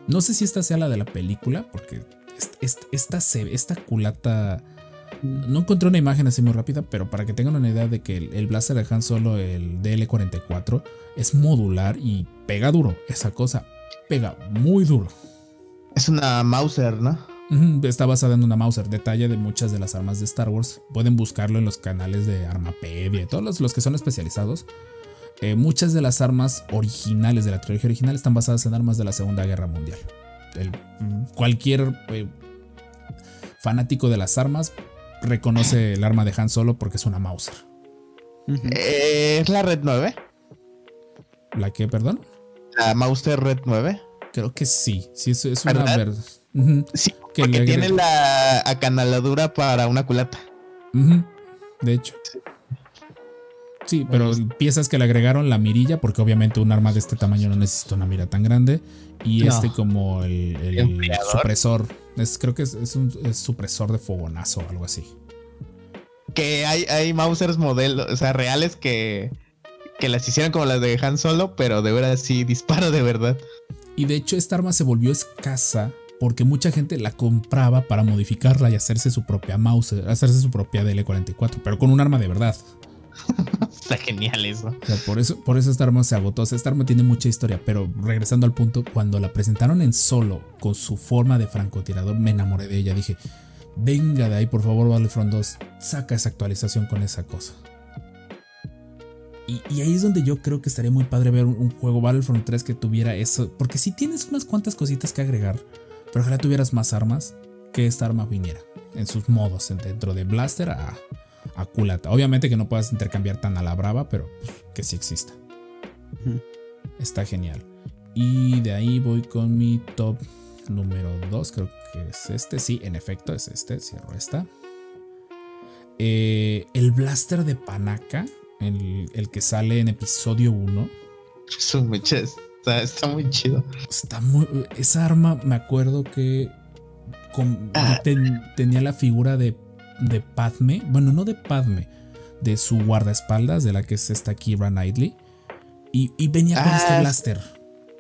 No sé si esta sea la de la película, porque est- est- esta, esta culata. No encontré una imagen así muy rápida, pero para que tengan una idea de que el, el blaster de Han Solo, el DL44, es modular y pega duro. Esa cosa pega muy duro. es una Mauser, ¿no? Está basada en una Mauser, detalle de muchas de las armas de Star Wars. Pueden buscarlo en los canales de Armapedia y todos los, los que son especializados. Eh, muchas de las armas originales de la trilogía original están basadas en armas de la Segunda Guerra Mundial. El- cualquier eh, fanático de las armas reconoce el arma de Han Solo porque es una Mauser. Eh, es la Red 9. ¿La que, perdón? La Mauser Red 9. Creo que sí. Sí, es, es una ¿Verdad? ver- Ujú, Sí, que porque tiene la acanaladura para una culata. De hecho. Sí, pero piezas que le agregaron la mirilla, porque obviamente un arma de este tamaño no necesita una mira tan grande. Y No. este como el, el supresor. Es, creo que es, es un es supresor de fogonazo o algo así. Que hay, hay Mausers modelos, o sea, reales que, que las hicieron como las de Han Solo, pero de verdad sí disparo de verdad. Y de hecho esta arma se volvió escasa porque mucha gente la compraba para modificarla y hacerse su propia mouse, hacerse su propia DL44, pero con un arma de verdad. Está genial eso. Por eso, por eso esta arma se agotó. O esta arma tiene mucha historia, pero regresando al punto, cuando la presentaron en solo con su forma de francotirador, me enamoré de ella. Dije, venga de ahí, por favor, Battlefront 2, saca esa actualización con esa cosa. Y, ahí es donde yo creo que estaría muy padre ver un, un juego Battlefront 3 que tuviera eso. Porque si tienes unas cuantas cositas que agregar, pero ojalá tuvieras más armas, que esta arma viniera en sus modos, en- dentro de Blaster a, a culata. Obviamente que no puedas intercambiar tan a la brava, pero pues, que sí exista. Está genial. Y de ahí voy con mi top número 2. Creo que es este. Sí, en efecto, es este. Cierro esta. Eh, el blaster de Panaka. El, el que sale en episodio 1. Su mecha está, está muy chido. Está muy. Esa arma, me acuerdo que. con- Ah. ten- tenía la figura de, de Padme. Bueno, no de Padme. De su guardaespaldas, de la que es esta Kira Knightley. Y, y venía con Ah, este sí. blaster.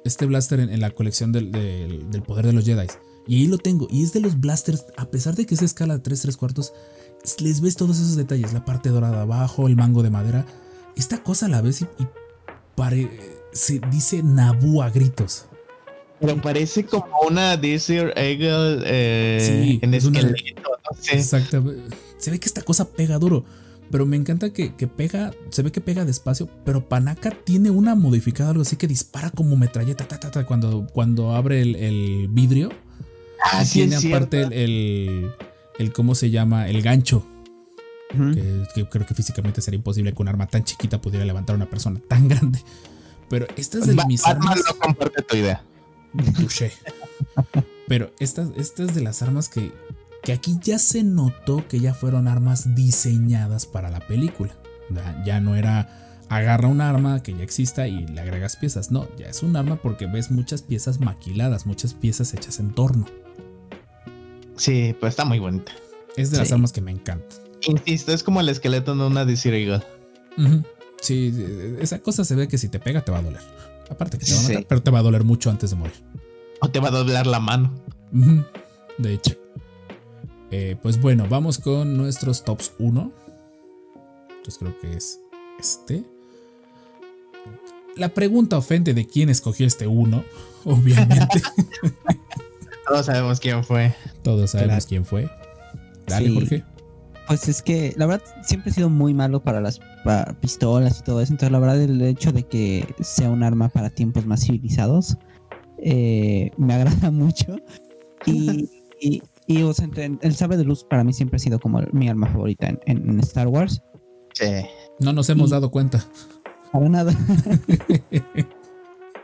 Este blaster en, en la colección del, del- del poder de los Jedi. Y ahí lo tengo. Y es de los blasters, a pesar de que es escala de 3, 3 cuartos, les ves todos esos detalles. La parte dorada abajo, el mango de madera. Esta cosa la ves y, y pare- se dice Naboo a gritos. Pero parece como una Desert Eagle eh, Sí, en es una- esqueleto, no sé. Exacto. Se ve que esta cosa pega duro. Pero me encanta que, que pega, se ve que pega despacio, pero Panaka tiene una modificada, algo así que dispara como metralleta ta, ta, ta, cuando, cuando abre el, el vidrio. Ah, y sí, tiene es aparte el, el, el- ¿cómo se llama? El gancho. Que, que creo que físicamente sería imposible que un arma tan chiquita pudiera levantar a una persona tan grande. Pero estas de Ba- mis armas. no comparte tu idea. Touché. Pero estas, estas de las armas que, que aquí ya se notó que ya fueron armas diseñadas para la película. Ya, ya no era agarra un arma que ya exista y le agregas piezas. No, ya es un arma porque ves muchas piezas maquiladas, muchas piezas hechas en torno. Sí, pues está muy bonita. Es de las armas que me encantan. Insisto, es como el esqueleto de una Desert Eagle. Ujú. Sí, esa cosa se ve que si te pega te va a doler. Aparte que te va a matar, Sí. pero te va a doler mucho antes de morir. O te va a doblar la mano. De hecho. Eh, pues bueno, vamos con nuestros tops 1. Entonces creo que es este. La pregunta ofende de quién escogió este 1. Obviamente. Todos sabemos quién fue. Todos sabemos Claro. quién fue. Dale, Sí. Jorge. Pues es que la verdad siempre he sido muy malo para las para pistolas y todo eso. Entonces la verdad el hecho de que sea un arma para tiempos más civilizados eh, me agrada mucho. Y, y, y, o sea, entre- el sable de luz para mí siempre ha sido como mi arma favorita en, en Star Wars. Sí. No nos hemos Y- dado cuenta. Para nada.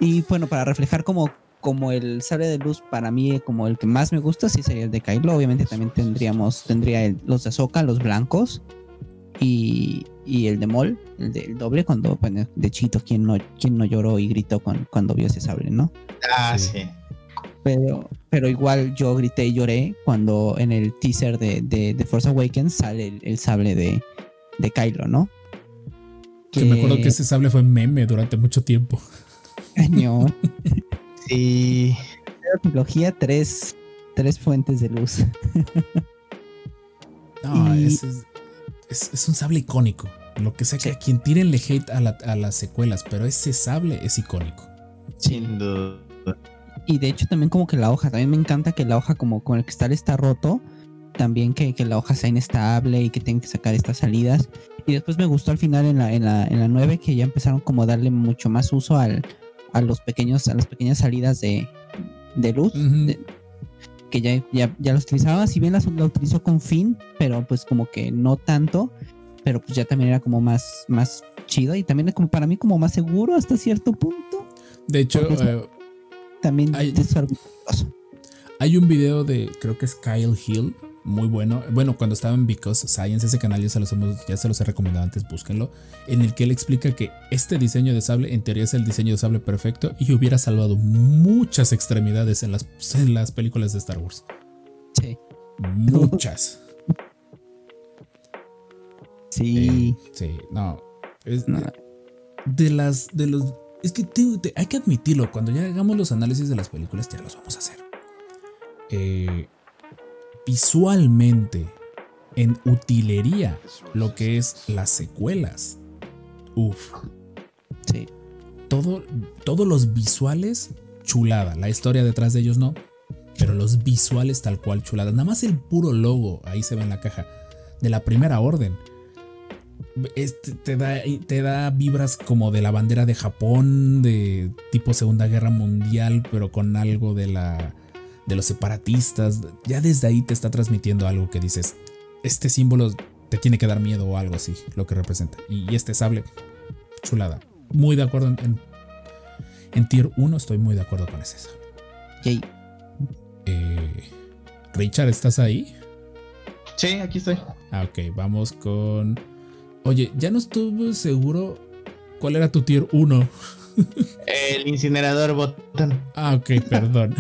y bueno, para reflejar como, como el sable de luz para mí como el que más me gusta, sí sería el de Kylo. Obviamente también tendríamos, tendría el- los de Ahsoka, los blancos. Y, y el de Mol, el del doble, cuando bueno, de chito, quien no, quien no lloró y gritó con- cuando vio ese sable, ¿no? Ah, Sí. sí. Pero, pero igual yo grité y lloré cuando en el teaser de, de, de Force Awakens sale el, el sable de, de Kylo, ¿no? Que me acuerdo que ese sable fue meme durante mucho tiempo. Cañón. Sí. la trilogía, tres, tres fuentes de luz. No, Y- ese es, es- es un sable icónico. Lo que sea que a quien tírenle hate a, la- a las secuelas, pero ese sable es icónico. Sin duda. Y de hecho también como que la hoja, también me encanta que la hoja como con el cristal está roto, también que, que la hoja sea inestable y que tengan que sacar estas salidas. Y después me gustó al final en la, en la, en la 9 que ya empezaron como a darle mucho más uso al, a los pequeños, a las pequeñas salidas de, de luz. De- que ya, ya, ya las utilizaba, si bien la utilizó con fin, pero pues como que no tanto, pero pues ya también era como más, más chido y también es como para mí como más seguro hasta cierto punto. De hecho, eh, también Ay. es argumentoso. Hay un video de, creo que es Kyle Hill, muy bueno. Bueno, cuando estaba en Because Science, ese canal ya se, los hemos, ya se los he recomendado antes, búsquenlo. En el que él explica que este diseño de sable, en teoría, es el diseño de sable perfecto y hubiera salvado muchas extremidades en las, en las películas de Star Wars. Sí. Muchas. Sí. Eh, sí, no. Es- No. De las. De los. Es que te- te- hay que admitirlo. Cuando ya hagamos los análisis de las películas, ya los vamos a hacer. Eh, visualmente, en utilería, lo que es las secuelas. Uf. Sí. Todo, todos los visuales, chulada. La historia detrás de ellos no. Pero los visuales tal cual chulada. Nada más el puro logo, ahí se ve en la caja, de la primera orden. Este, te, da, te da vibras como de la bandera de Japón, de tipo Segunda Guerra Mundial, pero con algo de la de los separatistas. Ya desde ahí te está transmitiendo algo que dices, este símbolo te tiene que dar miedo o algo así, lo que representa. Y, y este sable, chulada. Muy de acuerdo en, en, en tier 1, estoy muy de acuerdo con ese sable. Yay. Eh, Richard, ¿estás ahí? Sí, aquí estoy. Ah, ok, vamos con. Oye, ya no estuve seguro cuál era tu tier 1. El incinerador botón. Ah, ok, perdón.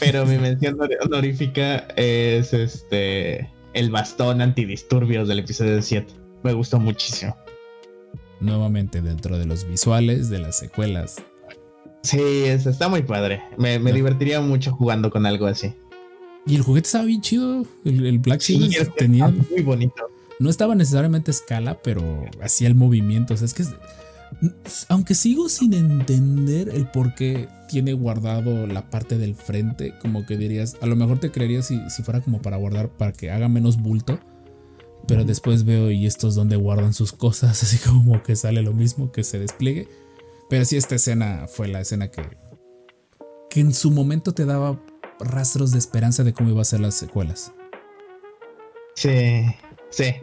Pero mi mención honor- honorífica es este el bastón antidisturbios del episodio 7. Me gustó muchísimo. Nuevamente dentro de los visuales de las secuelas. Sí, es- está muy padre. Me, divertiría mucho jugando con algo así. Y el juguete estaba bien chido. El, el Black Sí, tenía. muy bonito. No estaba necesariamente a escala, pero hacía el movimiento. O sea, es que. Aunque sigo sin entender el por qué tiene guardado la parte del frente, como que dirías, a lo mejor te creerías si, si fuera como para guardar, para que haga menos bulto. Pero después veo y esto es donde guardan sus cosas, así como que sale lo mismo, que se despliegue. Pero sí, esta escena fue la escena que, que en su momento te daba rastros de esperanza de cómo iba a ser las secuelas. Sí, sí.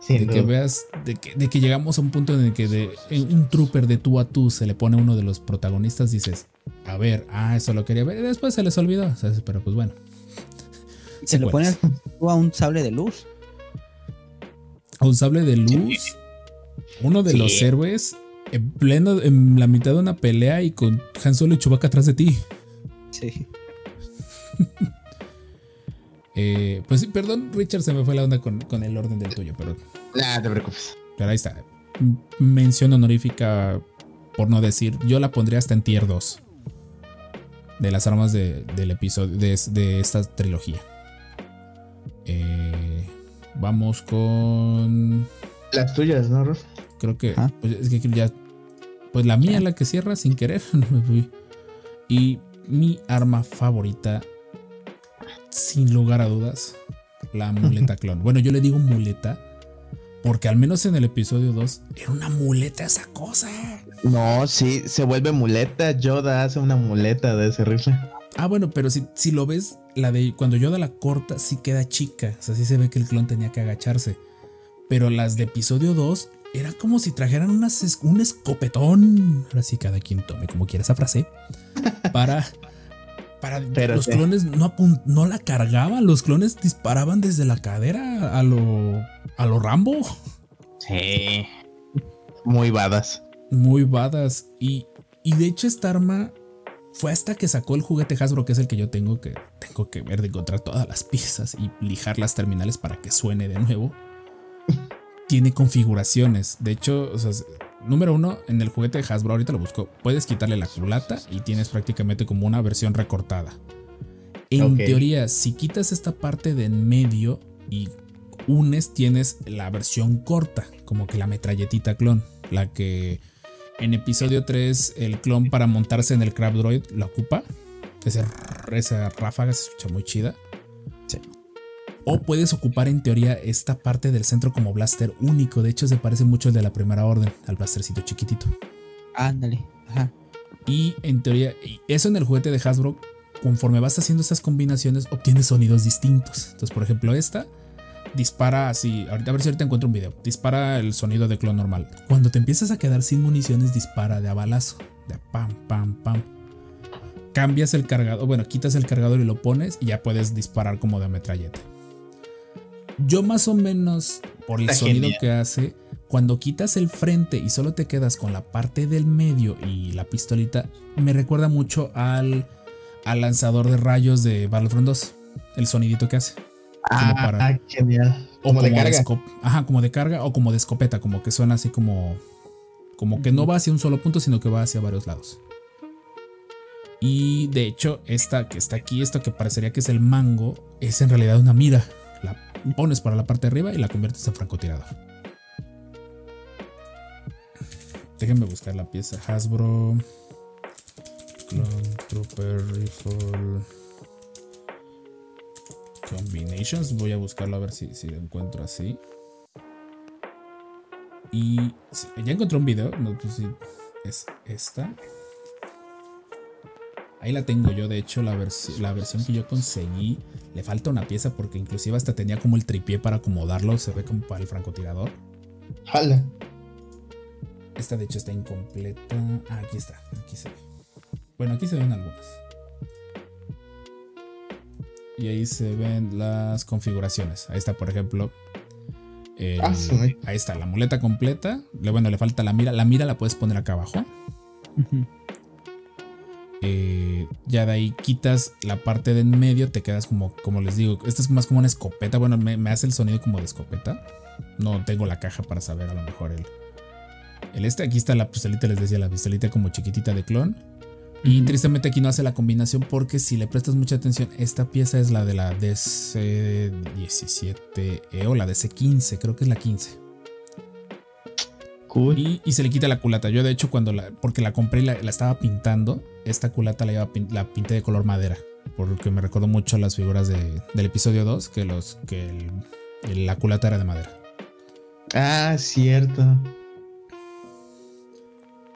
Sin de que veas, de que, de que llegamos a un punto en el que de en un trooper de tú a tú se le pone a uno de los protagonistas, dices, a ver, ah, eso lo quería ver, y después se les olvidó, o sea, pero pues bueno. Se le pone Secuelas. a un sable de luz. A un sable de luz, uno de Sí. los héroes, en pleno, en la mitad de una pelea y con Han Solo y Chewbacca atrás de ti. Sí. Eh, pues sí, perdón, Richard, se me fue la onda con, con el orden del tuyo, pero Nah, no te preocupes. Pero ahí está. Mención honorífica, por no decir, yo la pondría hasta en tier 2. De las armas de- del episodio, de, de esta trilogía. Eh, vamos con... Las tuyas, ¿no, Rolf? Creo que... Pues es que ya... Pues la mía, la que cierra sin querer. y mi arma favorita, sin lugar a dudas, la muleta clon. Bueno, yo le digo muleta porque al menos en el episodio 2 era una muleta esa cosa. No, sí, se vuelve muleta. Yoda hace una muleta de ese rifle. Ah, bueno, pero si, si lo ves, la de cuando Yoda la corta, sí queda chica. O sea, sí se ve que el clon tenía que agacharse. Pero las de episodio 2 era como si trajeran unas un escopetón. Ahora sí, cada quien tome como quiera esa frase. Para. Para Pero los sí. clones no, no la cargaban, los clones disparaban desde la cadera a lo, a lo Rambo. Sí. Muy badas. muy badass. Y, y de hecho, esta arma fue hasta que sacó el juguete Hasbro, que es el que yo tengo, que tengo que ver de encontrar todas las piezas y lijar las terminales para que suene de nuevo. Tiene configuraciones. De hecho, o sea, número uno, en el juguete de Hasbro, ahorita lo busco, puedes quitarle la culata y tienes prácticamente como una versión recortada. En teoría, si quitas esta parte de en medio y unes, tienes la versión corta, como que la metralletita clon, la que en episodio 3 el clon para montarse en el Crab Droid la ocupa. Ese- esa ráfaga se escucha muy chida. O puedes ocupar en teoría esta parte del centro como blaster único. De hecho, se parece mucho al de la primera orden, al blastercito chiquitito. Ándale. Ajá. Y en teoría, eso en el juguete de Hasbro, conforme vas haciendo esas combinaciones, obtienes sonidos distintos. Entonces, por ejemplo, esta dispara así. Ahorita a ver si ahorita encuentro un video. Dispara el sonido de clon normal. Cuando te empiezas a quedar sin municiones, dispara de a balazo. De a pam, pam, pam. cambias el cargador, bueno, quitas el cargador y lo pones y ya puedes disparar como de metralleta. Yo más o menos, por el Está sonido genial. que hace, cuando quitas el frente y solo te quedas con la parte del medio y la pistolita, me recuerda mucho al, al lanzador de rayos de Battlefront 2. El sonidito que hace. Como para- Ah, genial. O Como de carga. Ajá, como de carga o como de escopeta, como que suena así como. Como que no va hacia un solo punto, sino que va hacia varios lados. Y de hecho, esta que está aquí, esto que parecería que es el mango, es en realidad una mira. Pones para la parte de arriba y la conviertes en francotirador. Déjenme buscar la pieza Hasbro. Clone Trooper Rifle. Combinations. Voy a buscarlo a ver si, si lo encuentro así. Y ya encontré un video. No sé si es esta. Ahí la tengo yo. De hecho, la, versi- la versión que yo conseguí le falta una pieza porque inclusive hasta tenía como el tripié para acomodarlo. Se ve como para el francotirador. Jala. Esta de hecho está incompleta. Ah, aquí está. Aquí se ve. Bueno, aquí se ven algunas. Y ahí se ven las configuraciones. Ahí está, por ejemplo. el- Ah, madre. ahí está, la muleta completa. Le- Bueno, le falta la mira. La mira la puedes poner acá abajo. Ujú. Eh, ya de ahí quitas la parte de en medio, te quedas como, como les digo, esta es más como una escopeta. Bueno, me, me hace el sonido como de escopeta. No tengo la caja para saber a lo mejor el, el este. Aquí está la pistolita, les decía, la pistolita como chiquitita de clon. Y tristemente aquí no hace la combinación porque si le prestas mucha atención, esta pieza es la de la DC17E E o la DC15, creo que es la 15. Cool. Y, y se le quita la culata. Yo, de hecho, cuando la. Porque la compré y la, la estaba pintando. Esta culata la, iba la pinté de color madera. Porque me recordó mucho a las figuras de- del episodio 2. Que, los, que el- el- la culata era de madera. Ah, cierto.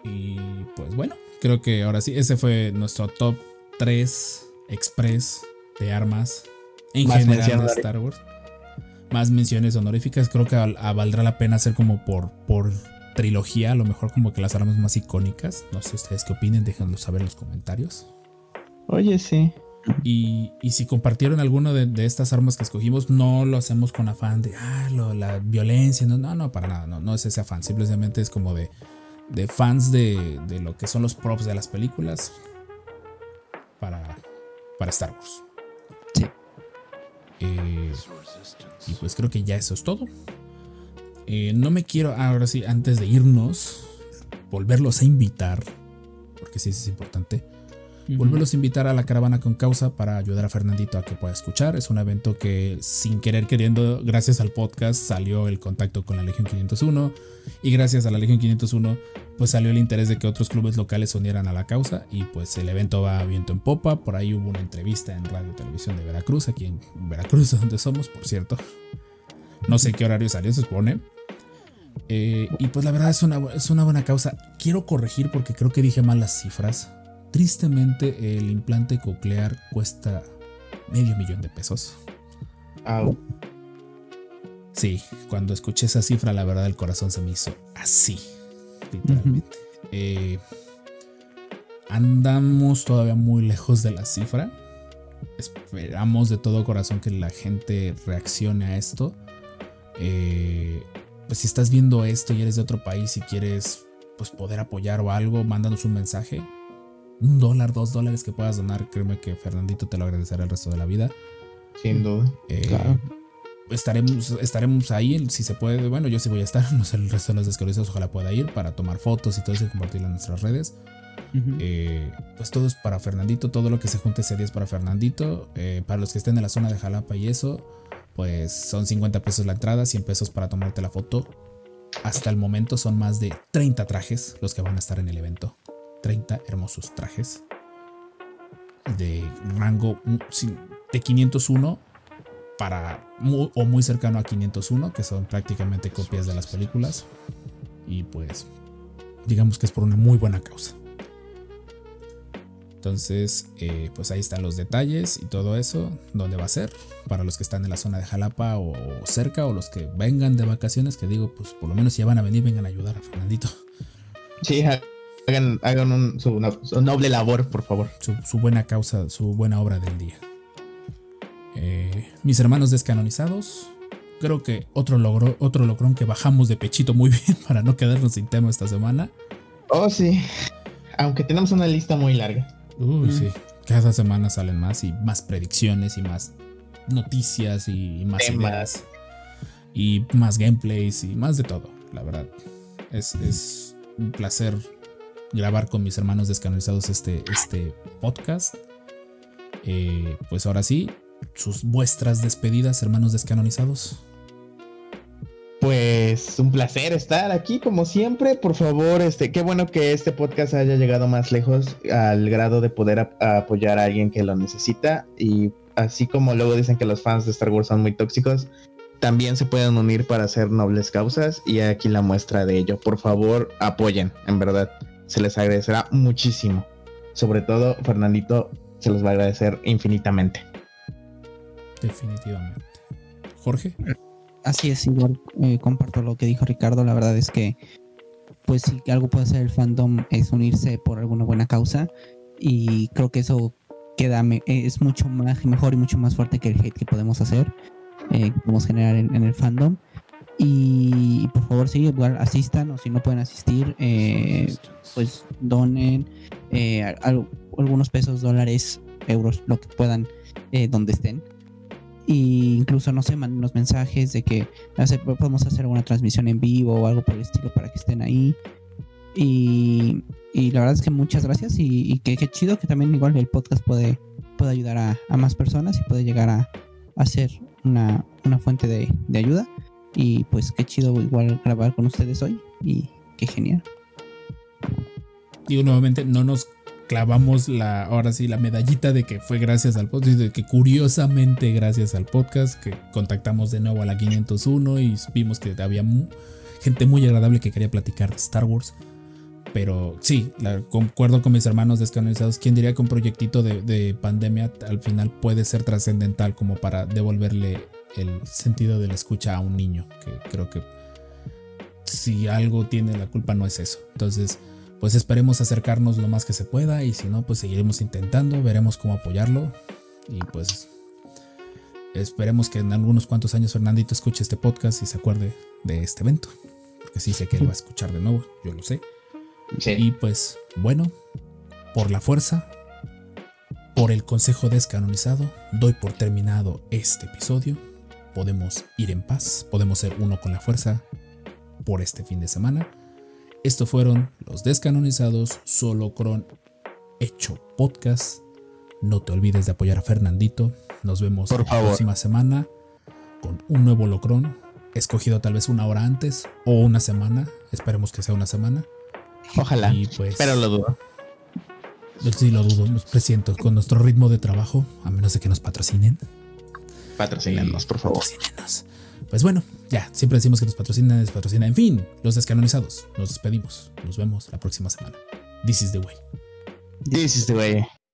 Y pues bueno, creo que ahora sí. Ese fue nuestro top 3 express de armas. En Más general de. Star Wars. Más menciones honoríficas. Creo que val- valdrá la pena hacer como por, por trilogía. A lo mejor como que las armas más icónicas. No sé ustedes qué opinen. Déjenlo saber en los comentarios. Oye, sí. Y, y si compartieron alguno de, de estas armas que escogimos, no lo hacemos con afán de ah, lo- la violencia. No, no, no, para nada. No, no es ese afán. Simplemente es como de, de fans de, de lo que son los props de las películas para, para Star Wars. Sí. Eh, y pues creo que ya eso es todo. Eh, no me quiero, ahora sí, antes de irnos, volverlos a invitar, porque sí, es importante volverlos a invitar a la caravana con causa para ayudar a Fernandito a que pueda escuchar. Es un evento que sin querer queriendo, gracias al podcast, salió el contacto con la Legión 501 y gracias a la Legión 501 pues salió el interés de que otros clubes locales se unieran a la causa y pues el evento va a viento en popa. Por ahí hubo una entrevista en Radio y Televisión de Veracruz, aquí en Veracruz, donde somos, por cierto. No sé qué horario salió, se supone. Eh, y pues la verdad es una, es una buena causa. Quiero corregir porque creo que dije mal las cifras. Tristemente, el implante coclear cuesta medio millón de pesos. Au. Sí, cuando escuché esa cifra, la verdad el corazón se me hizo así, literalmente. Eh, andamos todavía muy lejos de la cifra. Esperamos de todo corazón que la gente reaccione a esto. Eh, pues si estás viendo esto y eres de otro país y quieres pues poder apoyar o algo, mándanos un mensaje. Un dólar, dos dólares que puedas donar, créeme que Fernandito te lo agradecerá el resto de la vida. Sin duda. Eh, Claro. Estaremos, estaremos ahí, si se puede. Bueno, yo sí voy a estar. No sé, el resto de los desconocidos ojalá pueda ir para tomar fotos y todo eso y compartirlo en nuestras redes. Eh, pues todo es para Fernandito. Todo lo que se junte ese día es para Fernandito. Eh, para los que estén en la zona de Jalapa y eso, pues son 50 pesos la entrada, 100 pesos para tomarte la foto. Hasta el momento son más de 30 trajes los que van a estar en el evento. 30 hermosos trajes de rango mm, de 501 para mu- o muy cercano a 501, que son prácticamente copias de las películas. Y pues, digamos que es por una muy buena causa. Entonces, eh, pues ahí están los detalles y todo eso, dónde va a ser, para los que están en la zona de Jalapa o cerca, o los que vengan de vacaciones, que digo, pues por lo menos si ya van a venir, vengan a ayudar a Fernandito. Sí, Hagan, hagan un- su, su noble labor, por favor. su, su buena causa, su buena obra del día. Eh, mis hermanos descanonizados. Creo que otro logro, otro logrón que bajamos de pechito muy bien para no quedarnos sin tema esta semana. Oh, sí. Aunque tenemos una lista muy larga. Uy, sí. Cada semana salen más y más predicciones y más noticias y, y más Temas. ideas. Y más gameplays y más de todo, la verdad. Es, es un placer grabar con mis hermanos descanonizados este, este podcast. Eh, pues ahora sí, sus vuestras despedidas, hermanos descanonizados. Pues un placer estar aquí como siempre. Por favor, este, qué bueno que este podcast haya llegado más lejos al grado de poder ap- apoyar a alguien que lo necesita. Y así como luego dicen que los fans de Star Wars son muy tóxicos, también se pueden unir para hacer nobles causas. Y aquí la muestra de ello. Por favor, apoyen, en verdad. Se les agradecerá muchísimo. Sobre todo, Fernandito se los va a agradecer infinitamente. Definitivamente. Jorge. Así es, igual eh, comparto lo que dijo Ricardo. La verdad es que, pues, si algo puede hacer el fandom es unirse por alguna buena causa. Y creo que eso queda me- eh, es mucho más mejor y mucho más fuerte que el hate que podemos hacer, eh, que podemos generar en, el fandom. Y por favor, sí, igual asistan o si no pueden asistir, eh, pues donen al- algunos pesos, dólares, euros, lo que puedan, donde estén. Y incluso, no sé, manden unos mensajes de que hacer, podemos hacer alguna transmisión en vivo o algo por el estilo para que estén ahí. Y, y la verdad es que muchas gracias y, y que, qué chido que también igual el podcast puede, puede ayudar a, a más personas y puede llegar a, a ser una, una fuente de, de ayuda. Y pues qué chido igual grabar con ustedes hoy y qué genial. Digo nuevamente, no nos clavamos la, ahora sí, la medallita de que fue gracias al podcast, de que curiosamente gracias al podcast, que contactamos de nuevo a la 501 y vimos que había gente muy agradable que quería platicar de Star Wars. Pero sí, concuerdo con mis hermanos descanonizados. ¿Quién diría que un proyectito de pandemia al final puede ser trascendental como para devolverle el sentido de la escucha a un niño? Que creo que si algo tiene la culpa no es eso. Entonces, pues esperemos acercarnos lo más que se pueda y si no, pues seguiremos intentando, veremos cómo apoyarlo y pues esperemos que en algunos cuantos años Fernandito escuche este podcast y se acuerde de este evento, porque sí sé que él va a escuchar de nuevo, yo lo sé. Y pues bueno, por la fuerza, por el consejo descanonizado, doy por terminado este episodio. Podemos ir en paz, podemos ser uno con la fuerza por este fin de semana. Estos fueron los descanonizados solo cron hecho podcast. No te olvides de apoyar a Fernandito. Nos vemos Por la favor. próxima semana con un nuevo locrón. Escogido tal vez una hora antes o una semana. Esperemos que sea una semana. Ojalá. Y pues, Pero lo dudo. sí lo dudo, nos presiento con nuestro ritmo de trabajo, a menos de que nos patrocinen. Patrocínanos, por favor. Patrocínenos. Pues bueno, ya, siempre decimos que nos patrocinan, nos patrocinan. En fin, los descanonizados. Nos despedimos. Nos vemos la próxima semana. This is the way. This is the way.